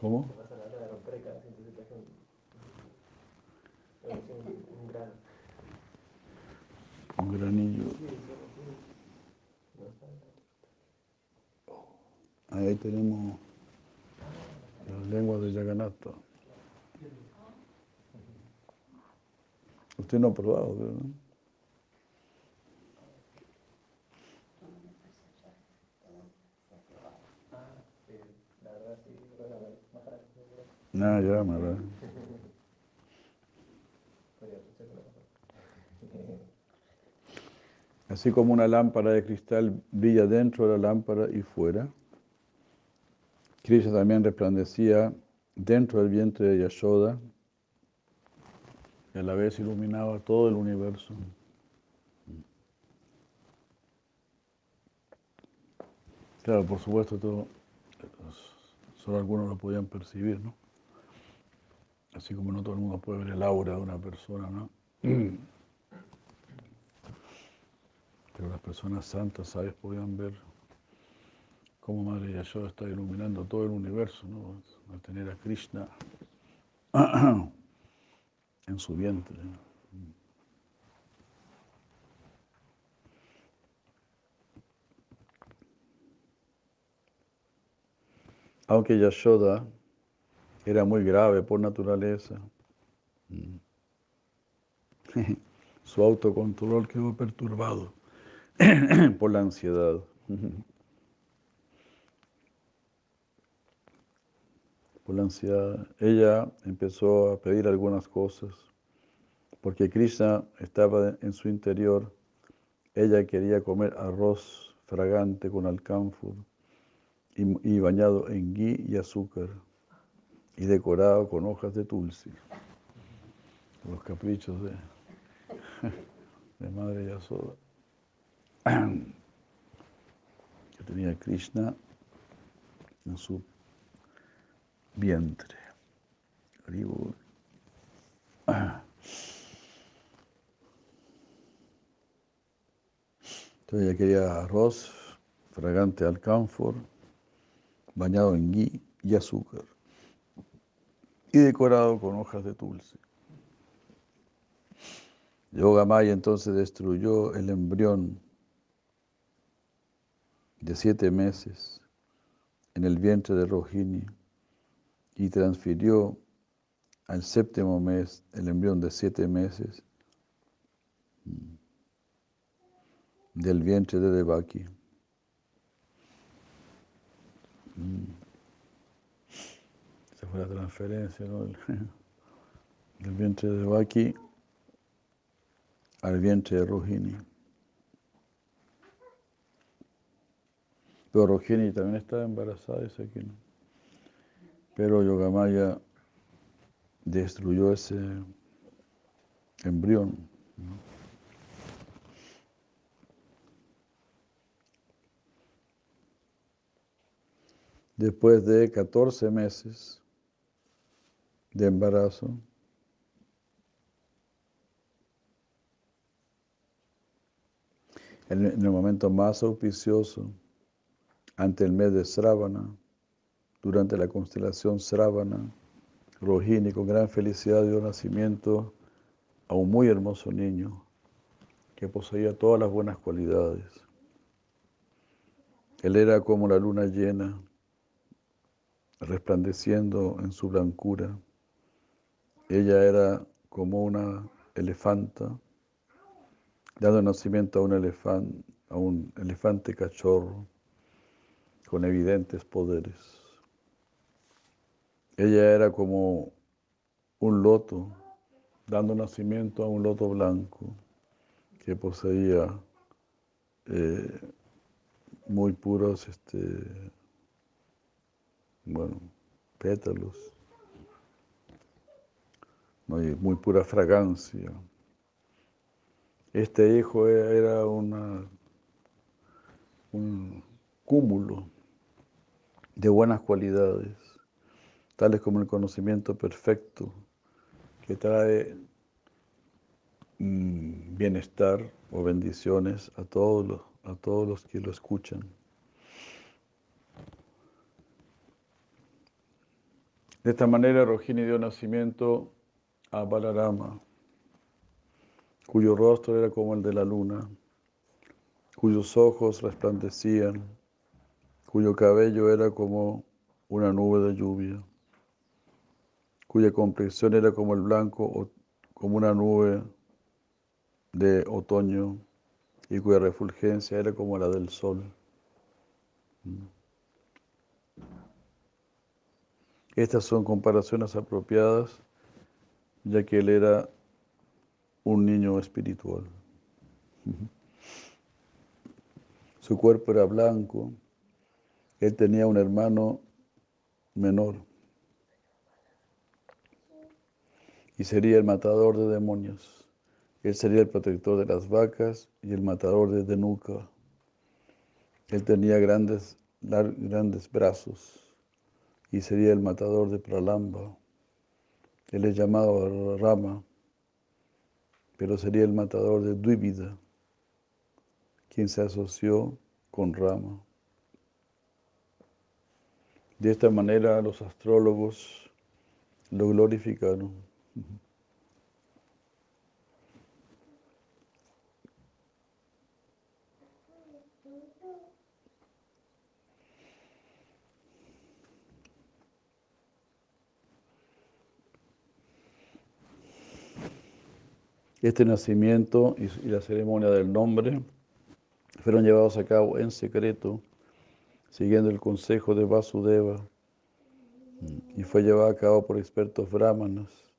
¿Cómo? Un granillo. Ahí tenemos las lenguas de Yaganata. Usted no ha probado, ¿no? No, ya, Maharaj. Así como una lámpara de cristal brilla dentro de la lámpara y fuera, Krishna también resplandecía dentro del vientre de Yashoda y a la vez iluminaba todo el universo. Claro, por supuesto, todo, solo algunos lo podían percibir, ¿no? Así como no todo el mundo puede ver el aura de una persona, ¿no? Pero las personas santas, ¿sabes? Podían ver cómo Madre Yashoda está iluminando todo el universo, ¿no? Al tener a Krishna en su vientre. Aunque Yashoda era muy grave por naturaleza, su autocontrol quedó perturbado por la ansiedad. Por la ansiedad, ella empezó a pedir algunas cosas, porque Krishna estaba en su interior. Ella quería comer arroz fragante con alcanfor y, bañado en ghee y azúcar y decorado con hojas de tulsi. Los caprichos de, de Madre Yasoda. Que tenía Krishna en su vientre. Entonces ella quería arroz fragante al camphor, bañado en ghee y azúcar y decorado con hojas de tulsi. Yoga Maya entonces destruyó el embrión de siete meses en el vientre de Rohini y transfirió al séptimo mes el embrión de siete meses mm, del vientre de Devaki. Mm. Esa fue la transferencia ¿no? del vientre de Devaki al vientre de Rohini. Pero Rohini también estaba embarazada, dice aquí, ¿no? Pero Yogamaya destruyó ese embrión. Después de 14 meses de embarazo, en el momento más auspicioso, ante el mes de Sravana, durante la constelación Sravana, Rohini con gran felicidad dio nacimiento a un muy hermoso niño que poseía todas las buenas cualidades. Él era como la luna llena, resplandeciendo en su blancura. Ella era como una elefanta, dando nacimiento a un elefante, a un elefante cachorro con evidentes poderes. Ella era como un loto, dando nacimiento a un loto blanco que poseía eh, muy puros, este, bueno, pétalos, muy pura fragancia. Este hijo era un cúmulo de buenas cualidades, tales como el conocimiento perfecto, que trae mm, bienestar o bendiciones a todos los, a todos los que lo escuchan. De esta manera, Rohini dio nacimiento a Balarama, cuyo rostro era como el de la luna, cuyos ojos resplandecían cuyo cabello era como una nube de lluvia, cuya complexión era como el blanco, como una nube de otoño y cuya refulgencia era como la del sol. Estas son comparaciones apropiadas, ya que él era un niño espiritual. Su cuerpo era blanco, él tenía un hermano menor y sería el matador de demonios. Él sería el protector de las vacas y el matador de Denuka. Él tenía grandes, grandes brazos y sería el matador de Pralamba. Él es llamado Rama, pero sería el matador de Dvivida, quien se asoció con Rama. De esta manera los astrólogos lo glorificaron. Este nacimiento y la ceremonia del nombre fueron llevados a cabo en secreto siguiendo el consejo de Vasudeva, y fue llevado a cabo por expertos brahmanas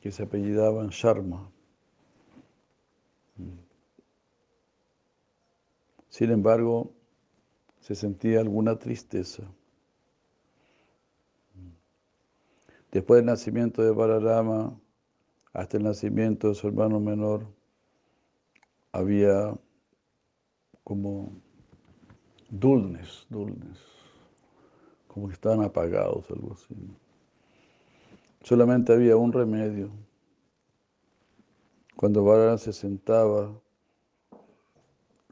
que se apellidaban Sharma. Sin embargo, se sentía alguna tristeza. Después del nacimiento de Balarama, hasta el nacimiento de su hermano menor, había como dulnes, dulnes, como que estaban apagados, algo así. Solamente había un remedio. Cuando Balaram se sentaba,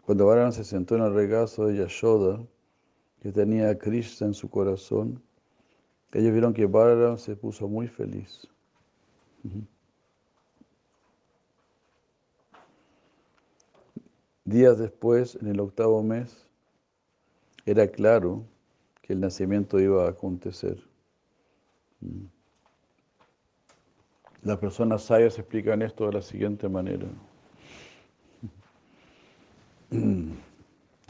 cuando Balaram se sentó en el regazo de Yashoda, que tenía a Krishna en su corazón, ellos vieron que Balaram se puso muy feliz. Días después, en el octavo mes, era claro que el nacimiento iba a acontecer. Las personas sabias explican esto de la siguiente manera.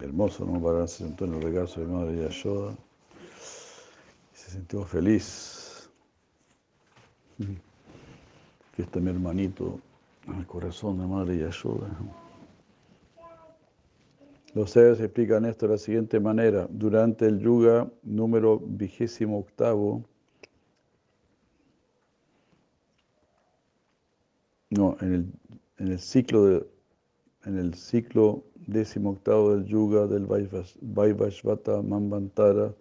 Hermoso, ¿no? Para se sentó en el regazo de Madre Yashoda se sintió feliz. Que está mi hermanito en el corazón de Madre Yashoda. Los sabios explican esto de la siguiente manera. Durante el yuga número vigésimo octavo, no, en el, en el ciclo de, en el ciclo décimo octavo del yuga del Vaivashvata Mambantara,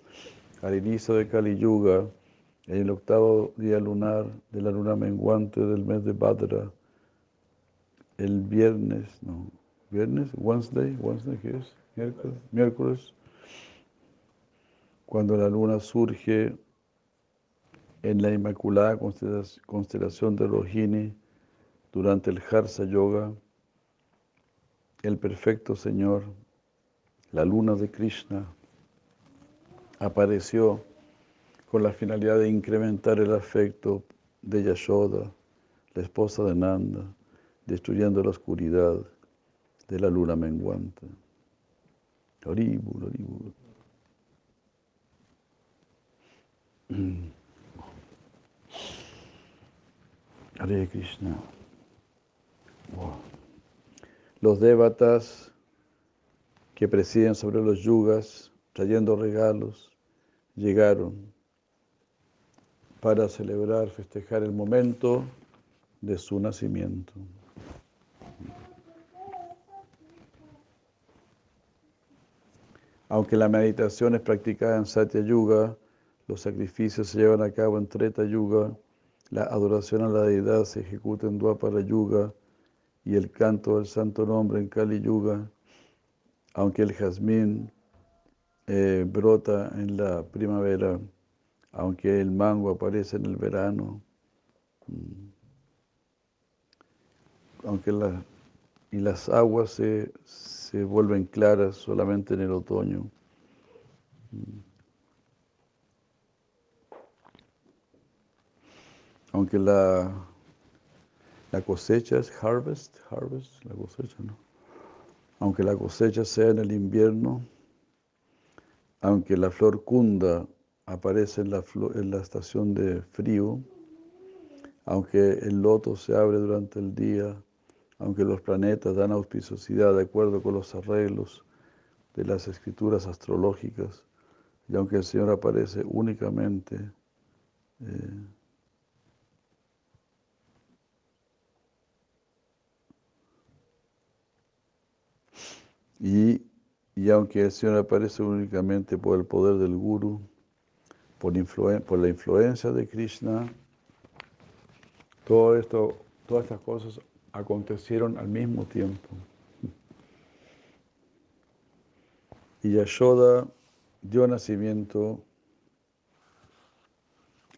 al inicio de Kali Yuga, en el octavo día lunar de la luna menguante del mes de Badra, el viernes, no, viernes, Wednesday, Wednesday, ¿qué es? Miércoles, miércoles, cuando la luna surge en la inmaculada constelación de Rohini durante el Harsa Yoga, el perfecto Señor, la luna de Krishna, apareció con la finalidad de incrementar el afecto de Yashoda, la esposa de Nanda, destruyendo la oscuridad de la luna menguante. Horrible, horrible. Hare Krishna. Los devatas que presiden sobre los yugas, trayendo regalos, llegaron para celebrar, festejar el momento de su nacimiento. Aunque la meditación es practicada en Satya Yuga, los sacrificios se llevan a cabo en Treta Yuga, la adoración a la deidad se ejecuta en Dwapara Yuga y el canto del santo nombre en Kali Yuga, aunque el jazmín eh, brota en la primavera, aunque el mango aparece en el verano, mm, aunque y las aguas se, se vuelven claras solamente en el otoño. Mm. Aunque la, la cosecha es harvest, harvest, la cosecha, ¿no? Aunque la cosecha sea en el invierno, aunque la flor cunda aparece en la, en la estación de frío, aunque el loto se abre durante el día, aunque los planetas dan auspiciosidad de acuerdo con los arreglos de las escrituras astrológicas, y aunque el Señor aparece únicamente eh, y, y, aunque el Señor aparece únicamente por el poder del Guru, por, la influencia de Krishna, todas estas cosas acontecieron al mismo tiempo. Y Yashoda dio nacimiento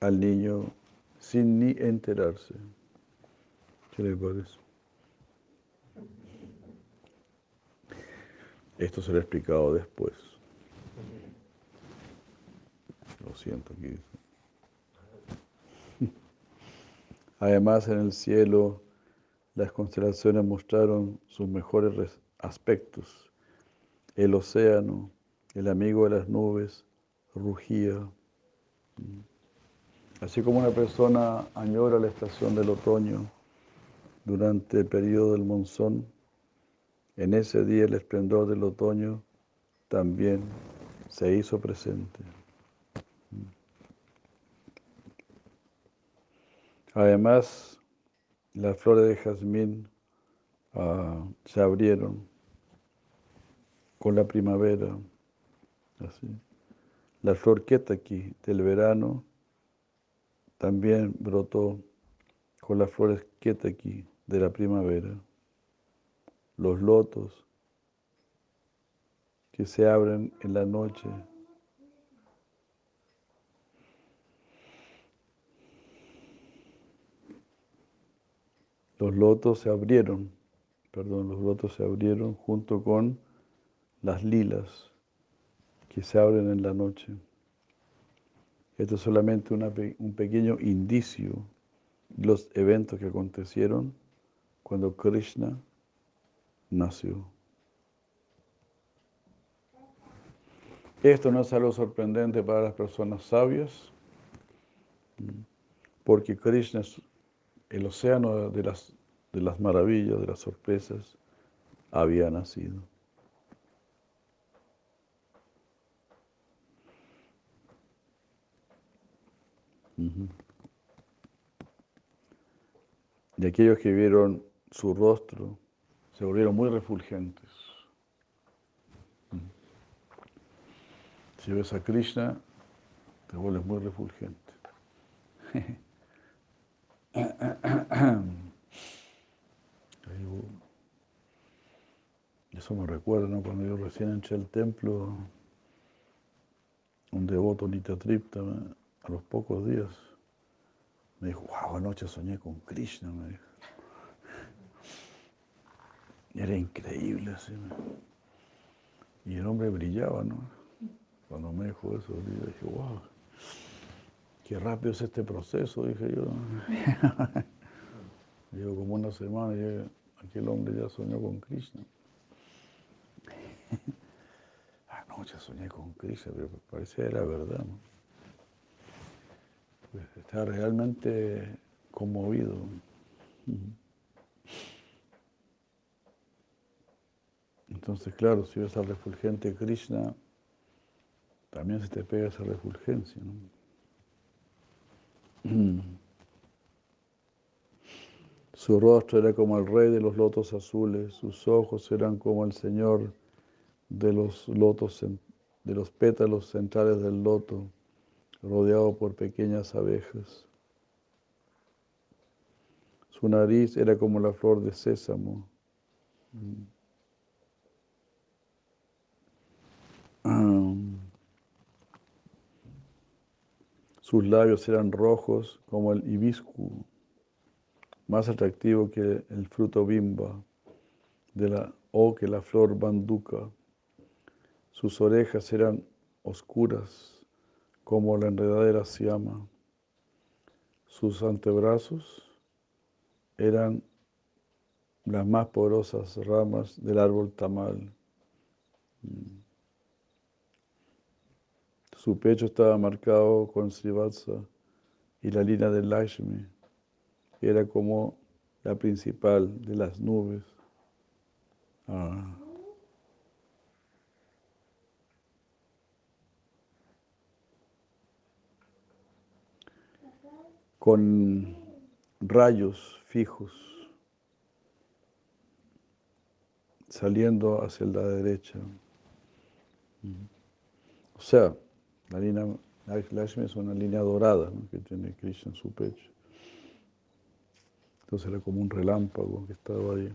al niño sin ni enterarse. ¿Qué le parece? Esto se lo he explicado después. Lo siento aquí. Además, en el cielo las constelaciones mostraron sus mejores aspectos. El océano, el amigo de las nubes, rugía. Así como una persona añora la estación del otoño durante el periodo del monzón, en ese día el esplendor del otoño también se hizo presente. Además, las flores de jazmín ah, se abrieron con la primavera. Así. La flor aquí del verano también brotó con las flores aquí de la primavera. Los lotos que se abren en la noche los lotos se abrieron, perdón, los lotos se abrieron junto con las lilas que se abren en la noche. Esto es solamente un pequeño indicio de los eventos que acontecieron cuando Krishna nació. Esto no es algo sorprendente para las personas sabias, porque Krishna el océano de las, de las maravillas, de las sorpresas, había nacido. De aquellos que vieron su rostro, se volvieron muy refulgentes. Ujú. Si ves a Krishna, te vuelves muy refulgente. Eso me recuerda, ¿no? Cuando yo recién entré al templo, un devoto Nitatripta, me- a los pocos días, me dijo, wow, anoche soñé con Krishna, me dijo. Era increíble, así. Y el hombre brillaba, ¿no? Cuando me dijo eso, dije, wow, qué rápido es este proceso, dije yo. Llevo como una semana y aquel hombre ya soñó con Krishna. Anoche soñé con Krishna, pero parecía era verdad. ¿no? Pues estaba realmente conmovido. Entonces, claro, si ves al refulgente Krishna, también se te pega esa refulgencia. ¿no? Su rostro era como el rey de los lotos azules, sus ojos eran como el señor de los lotos, de los pétalos centrales del loto, rodeado por pequeñas abejas. Su nariz era como la flor de sésamo. Sus labios eran rojos como el hibisco, más atractivo que el fruto bimba de la, o que la flor banduca. Sus orejas eran oscuras como la enredadera siama. Sus antebrazos eran las más poderosas ramas del árbol tamal. Su pecho estaba marcado con Srivatsa y la línea de Lakshmi era como la principal de las nubes. Ah. Con rayos fijos saliendo hacia la derecha. O sea, la línea Lakshmi es una línea dorada ¿no? que tiene Krishna en su pecho. Entonces era como un relámpago que estaba ahí,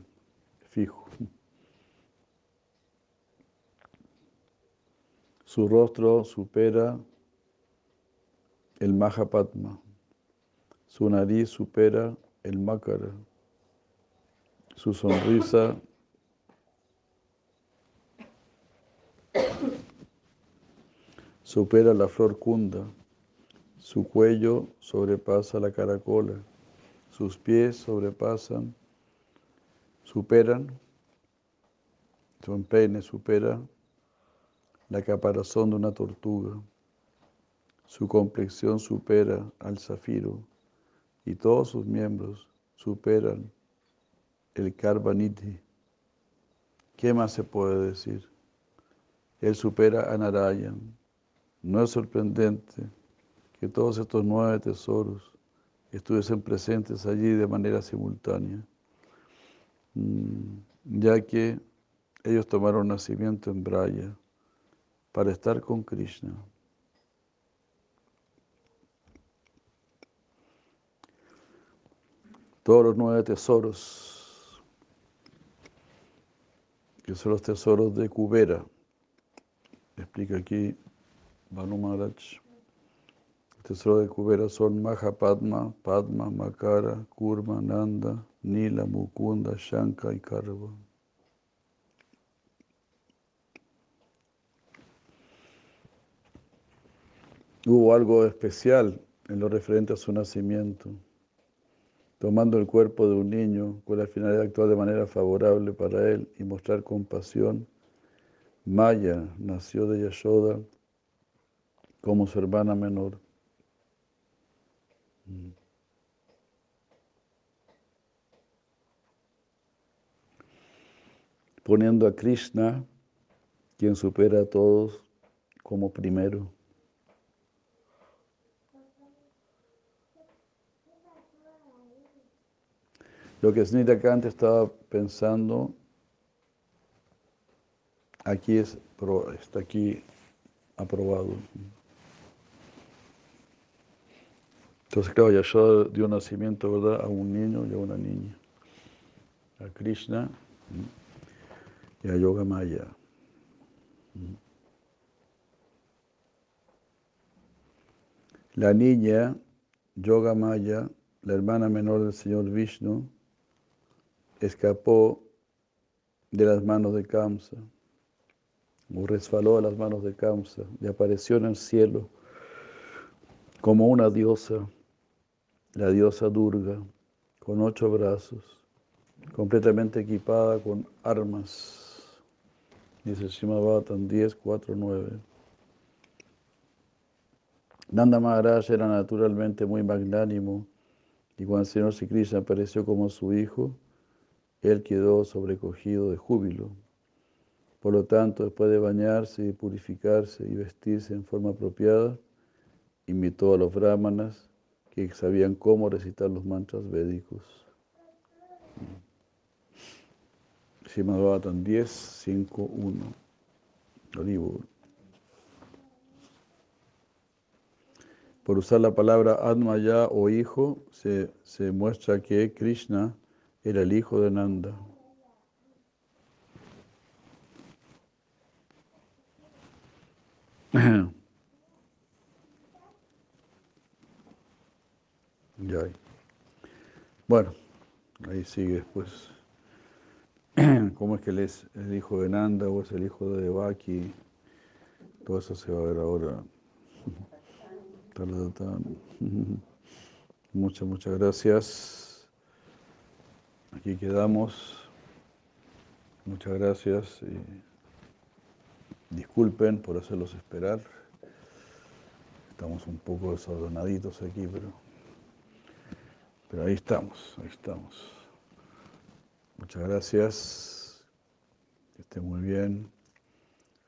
fijo. Su rostro supera el Mahapatma. Su nariz supera el Makara. Su sonrisa supera la flor kunda. Su cuello sobrepasa la caracola. Sus pies sobrepasan, superan, su empeine supera la caparazón de una tortuga. Su complexión supera al zafiro y todos sus miembros superan el Karvanidhi. ¿Qué más se puede decir? Él supera a Narayan. No es sorprendente que todos estos nueve tesoros estuviesen presentes allí de manera simultánea, mm, ya que ellos tomaron nacimiento en Braya para estar con Krishna. Todos los nueve tesoros, que son los tesoros de Kubera, explica aquí Banu Maharaj. El tesoro de Kubera son Mahapadma, Padma, Makara, Kurma, Nanda, Nila, Mukunda, Shanka y Karva. Hubo algo especial en lo referente a su nacimiento, tomando el cuerpo de un niño con la finalidad de actuar de manera favorable para él y mostrar compasión. Maya nació de Yashoda como su hermana menor. Mm. Poniendo a Krishna, quien supera a todos, como primero. Lo que Snita Kant estaba pensando aquí es, está aquí aprobado. Entonces, claro, Yashoda dio nacimiento, ¿verdad?, a un niño y a una niña, a Krishna y a Yoga Maya. La niña, Yoga Maya, la hermana menor del señor Vishnu, escapó de las manos de Kamsa, o resbaló a las manos de Kamsa y apareció en el cielo como una diosa, la diosa Durga, con ocho brazos, completamente equipada con armas. Dice Shimabhatan 10, 4, 9. Nanda Maharaj era naturalmente muy magnánimo y cuando el Señor Sri apareció como su hijo, él quedó sobrecogido de júbilo. Por lo tanto, después de bañarse y purificarse y vestirse en forma apropiada, invitó a los brahmanas que sabían cómo recitar los mantras védicos. Srimad 10, 5, 1. Por usar la palabra Admaya o hijo, se, se muestra que Krishna era el hijo de Nanda. ya. Bueno, ahí sigue después. ¿Cómo es que él es el hijo de Nanda o es el hijo de Devaki? Todo eso se va a ver ahora. Muchas, muchas gracias. Aquí quedamos. Muchas gracias. disculpen por hacerlos esperar. Estamos un poco desordenaditos aquí, pero, pero ahí estamos, ahí estamos. Muchas gracias. Que estén muy bien.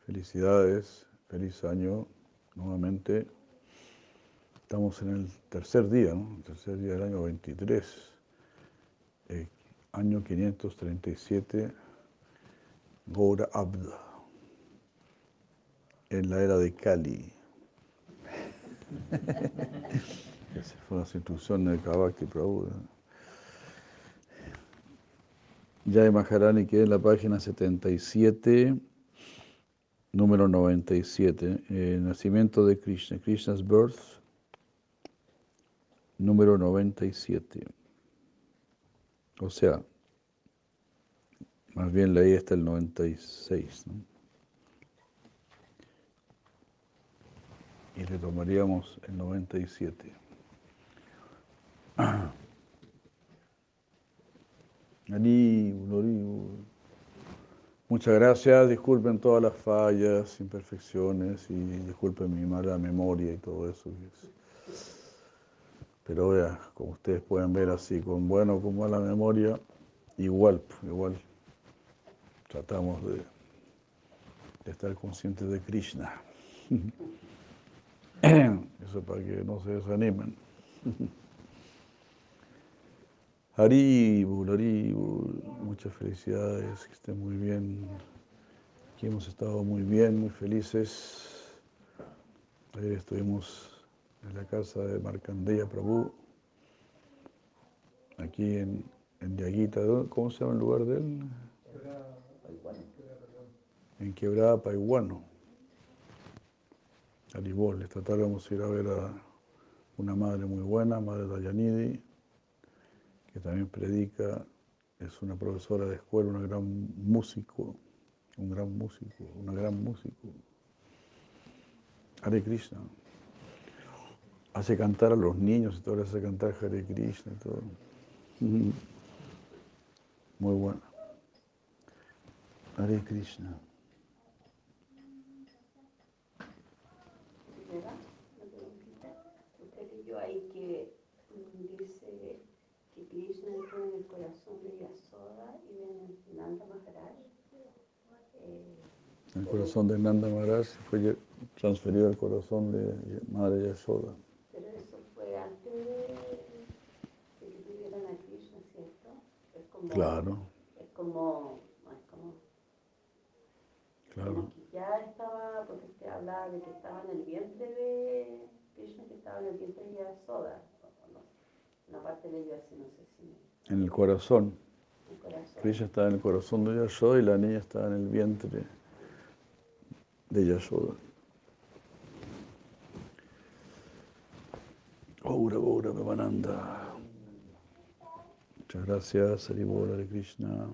Felicidades. Feliz año nuevamente. Estamos en el tercer día, ¿no? El tercer día del año 23 año 537, Gora Abda, en la era de Fue la instrucciones de Kavakti Prabhu. Jai Maharani queda en la página 77, número 97, eh, Nacimiento de Krishna, Krishna's Birth, número 97. O sea, más bien leí hasta el 96. ¿no? Y retomaríamos el 97. Muchas gracias, disculpen todas las fallas, imperfecciones y disculpen mi mala memoria y todo eso. Pero ya, como ustedes pueden ver así, con bueno o con mala memoria, igual, igual tratamos de, estar conscientes de Krishna. Eso para que no se desanimen. Haribul, Haribul, muchas felicidades, que estén muy bien. Aquí hemos estado muy bien, muy felices. Ayer estuvimos en la casa de Markandeya Prabhu, aquí en, en Yaguita, ¿cómo se llama el lugar de él? En Quebrada Paiguano. Alibol, esta tarde vamos a ir a ver a una madre muy buena, Madre Dayanidi, que también predica, es una profesora de escuela, una gran músico, un gran músico, una gran músico. Hare Krishna hace cantar a los niños y todo, hace cantar Hare Krishna y todo. Muy bueno. Hare Krishna. Usted leyó ahí que dice que Krishna entró en el corazón de Yasoda y de Nanda Maharaj. Eh, el corazón de Nanda Maharaj fue transferido al corazón de Madre Yasoda. como, Claro, es como, no, es como, claro. como que ya estaba, porque usted hablaba de que estaba en el vientre de Krishna, que estaba en el vientre de no, una parte de ella, así, no sé si En el corazón. el corazón. Krishna está en el corazón de Yashoda y la niña está en el vientre de Yashoda. Aura, Aura, Vivananda. Muchas gracias, de Krishna.